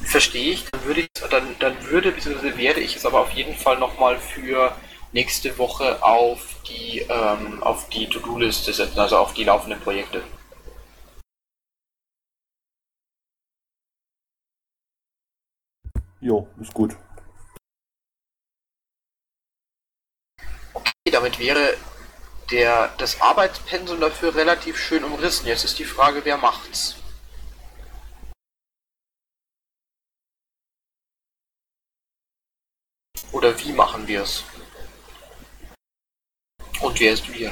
B: Verstehe ich, dann würde ich dann, dann würde bzw. werde ich es aber auf jeden Fall nochmal für nächste Woche auf die ähm, auf die To-Do-Liste setzen, also auf die laufenden Projekte.
H: Jo, ist gut.
B: Okay, damit wäre der, das Arbeitspensum dafür relativ schön umrissen. Jetzt ist die Frage, wer macht's? Oder wie machen wir es? Und wer ist wir?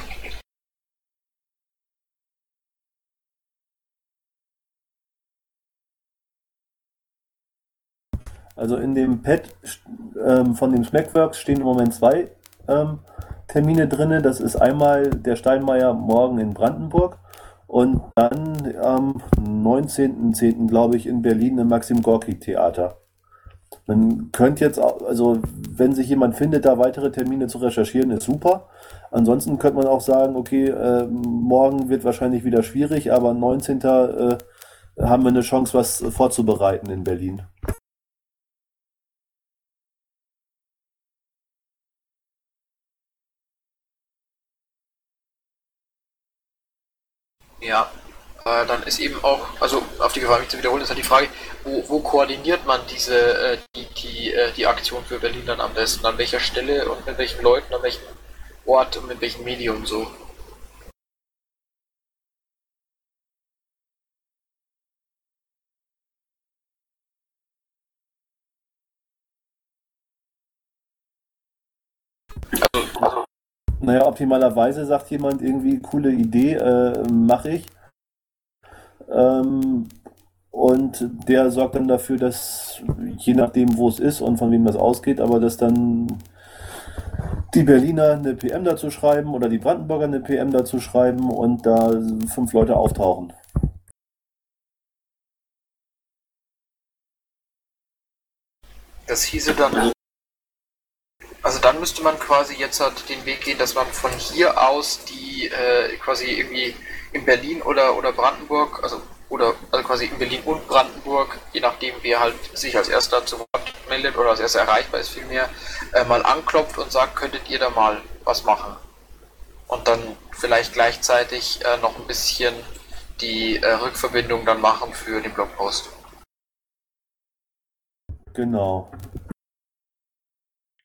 H: Also in dem Pad ähm, von dem Smackworks stehen im Moment zwei ähm, Termine drin. Das ist einmal der Steinmeier morgen in Brandenburg und dann am 19.10. glaube ich in Berlin im Maxim Gorki Theater. Man könnte jetzt, auch, also wenn sich jemand findet, da weitere Termine zu recherchieren, ist super. Ansonsten könnte man auch sagen, okay, äh, morgen wird wahrscheinlich wieder schwierig, aber 19. Äh, haben wir eine Chance, was vorzubereiten in Berlin.
B: Ja, äh, dann ist eben auch, also auf die Gefahr, mich zu wiederholen, ist halt die Frage, wo, wo koordiniert man diese, äh, die, die, äh, die Aktion für Berlin dann am besten? An welcher Stelle und mit welchen Leuten, an welchem Ort und mit welchem Medium so?
H: Naja, optimalerweise sagt jemand irgendwie, coole Idee, äh, mache ich. Ähm, und der sorgt dann dafür, dass je nachdem, wo es ist und von wem das ausgeht, aber dass dann die Berliner eine PM dazu schreiben oder die Brandenburger eine PM dazu schreiben und da fünf Leute auftauchen.
B: Das hieße dann, also dann müsste man quasi jetzt halt den Weg gehen, dass man von hier aus die äh, quasi irgendwie in Berlin oder, oder Brandenburg, also oder also quasi in Berlin und Brandenburg, je nachdem wer halt sich als erster zu Wort meldet oder als erster erreichbar ist vielmehr, äh, mal anklopft und sagt, könntet ihr da mal was machen? Und dann vielleicht gleichzeitig äh, noch ein bisschen die äh, Rückverbindung dann machen für den Blogpost.
H: Genau.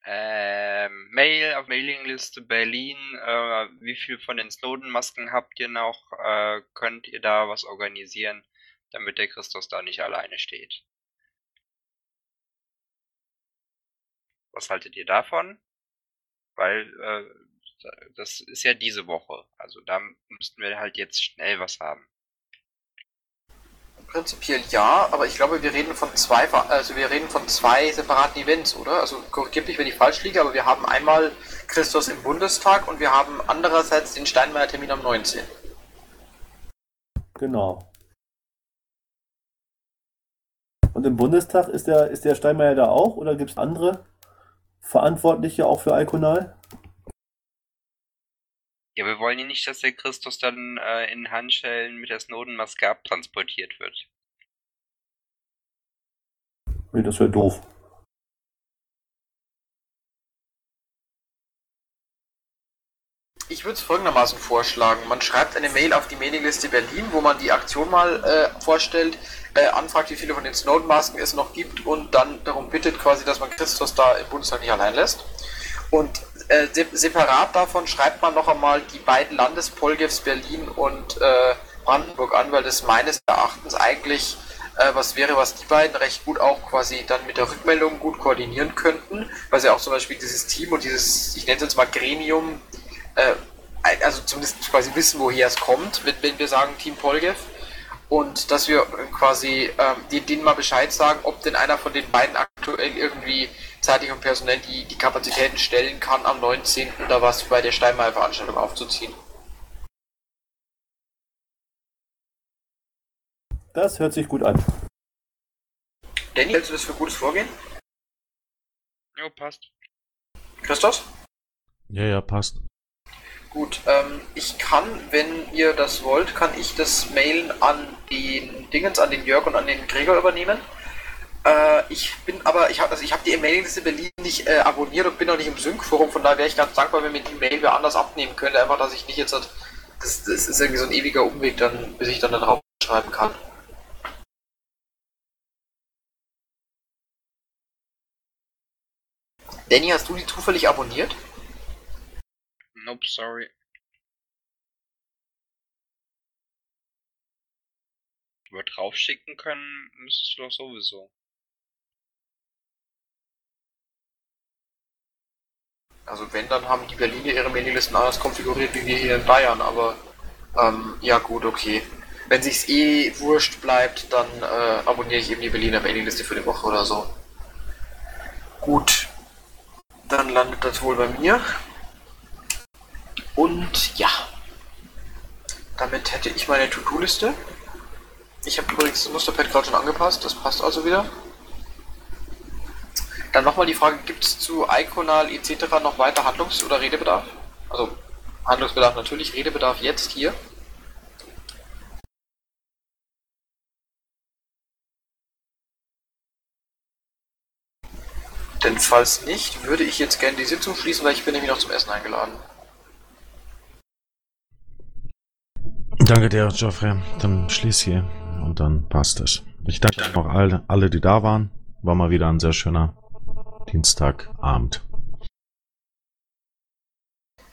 F: Ähm, Mail auf Mailingliste Berlin. Äh, wie viel von den Snowden-Masken habt ihr noch? Äh, könnt ihr da was organisieren, damit der Christus da nicht alleine steht? Was haltet ihr davon? Weil äh, das ist ja diese Woche. Also da müssten wir halt jetzt schnell was haben.
B: Prinzipiell ja, aber ich glaube, wir reden von zwei, also wir reden von zwei separaten Events, oder? Also korrigiert mich, wenn ich falsch liege, aber wir haben einmal Christus im Bundestag und wir haben andererseits den Steinmeier-Termin am 19.
H: Genau. Und im Bundestag ist der, ist der Steinmeier da auch oder gibt es andere Verantwortliche auch für Alkonal?
F: Ja, wir wollen ja nicht, dass der Christus dann äh, in Handschellen mit der Snowden-Maske abtransportiert wird.
H: Nee, das wäre doof.
B: Ich würde es folgendermaßen vorschlagen. Man schreibt eine Mail auf die Mailingliste Berlin, wo man die Aktion mal äh, vorstellt, äh, anfragt, wie viele von den Snowden-Masken es noch gibt und dann darum bittet quasi, dass man Christus da im Bundestag nicht allein lässt. Und äh, separat davon schreibt man noch einmal die beiden Landespolgefs Berlin und äh, Brandenburg an, weil das meines Erachtens eigentlich äh, was wäre, was die beiden recht gut auch quasi dann mit der Rückmeldung gut koordinieren könnten, weil sie auch zum Beispiel dieses Team und dieses, ich nenne es jetzt mal Gremium, äh, also zumindest quasi wissen, woher es kommt, wenn, wenn wir sagen Team Polgev. Und dass wir quasi ähm, denen mal Bescheid sagen, ob denn einer von den beiden aktuell irgendwie zeitlich und personell die, die Kapazitäten stellen kann, am 19. da was bei der Steinmeier-Veranstaltung aufzuziehen.
H: Das hört sich gut an.
B: Danny, hältst du das für gutes Vorgehen?
F: Jo, passt.
B: Christos?
D: Ja, ja, passt.
B: Gut, ähm, ich kann, wenn ihr das wollt, kann ich das Mailen an den Dingens, an den Jörg und an den Gregor übernehmen. Äh, ich bin aber, ich habe also hab die Mailingliste Berlin nicht äh, abonniert und bin noch nicht im Sync-Forum, von daher wäre ich ganz dankbar, wenn mir die Mail wer anders abnehmen könnte, einfach, dass ich nicht jetzt, das, das ist irgendwie so ein ewiger Umweg, dann, bis ich dann da drauf schreiben kann. Danny, hast du die zufällig abonniert?
F: Nope, sorry. Aber draufschicken können müsstest du doch sowieso.
B: Also wenn, dann haben die Berliner ihre Mailinglisten anders konfiguriert wie wir hier in Bayern, aber ähm, ja gut, okay. Wenn sich's eh wurscht bleibt, dann äh, abonniere ich eben die Berliner Mailingliste für die Woche oder so. Gut. Dann landet das wohl bei mir. Und ja, damit hätte ich meine To-Do-Liste. Ich habe übrigens das Musterpad gerade schon angepasst, das passt also wieder. Dann nochmal die Frage, gibt es zu Iconal etc. noch weiter Handlungs- oder Redebedarf? Also Handlungsbedarf natürlich, Redebedarf jetzt hier. Denn falls nicht, würde ich jetzt gerne die Sitzung schließen, weil ich bin nämlich noch zum Essen eingeladen.
D: Danke dir, Geoffrey. Dann schließ hier und dann passt es. Ich danke auch alle, alle, die da waren. War mal wieder ein sehr schöner Dienstagabend.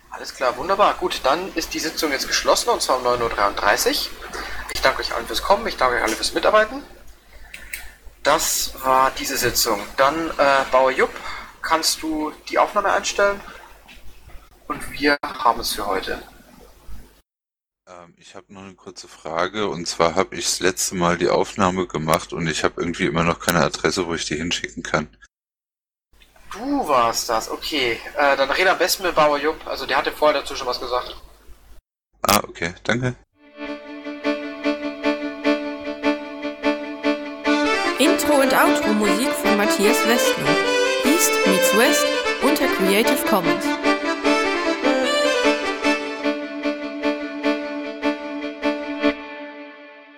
B: Alles klar, wunderbar. Gut, dann ist die Sitzung jetzt geschlossen und zwar um 9.33 Uhr. Ich danke euch allen fürs Kommen, ich danke euch alle fürs Mitarbeiten. Das war diese Sitzung. Dann, äh, Bauer Jupp, kannst du die Aufnahme einstellen? Und wir haben es für heute.
T: Ähm, ich habe noch eine kurze Frage und zwar habe ich das letzte Mal die Aufnahme gemacht und ich habe irgendwie immer noch keine Adresse, wo ich die hinschicken kann.
B: Du warst das, okay. Äh, dann rede am besten mit Bauer Jupp. Also der hatte vorher dazu schon was gesagt.
T: Ah, okay, danke.
U: Intro und Outro Musik von Matthias Westner. East meets West unter Creative Commons.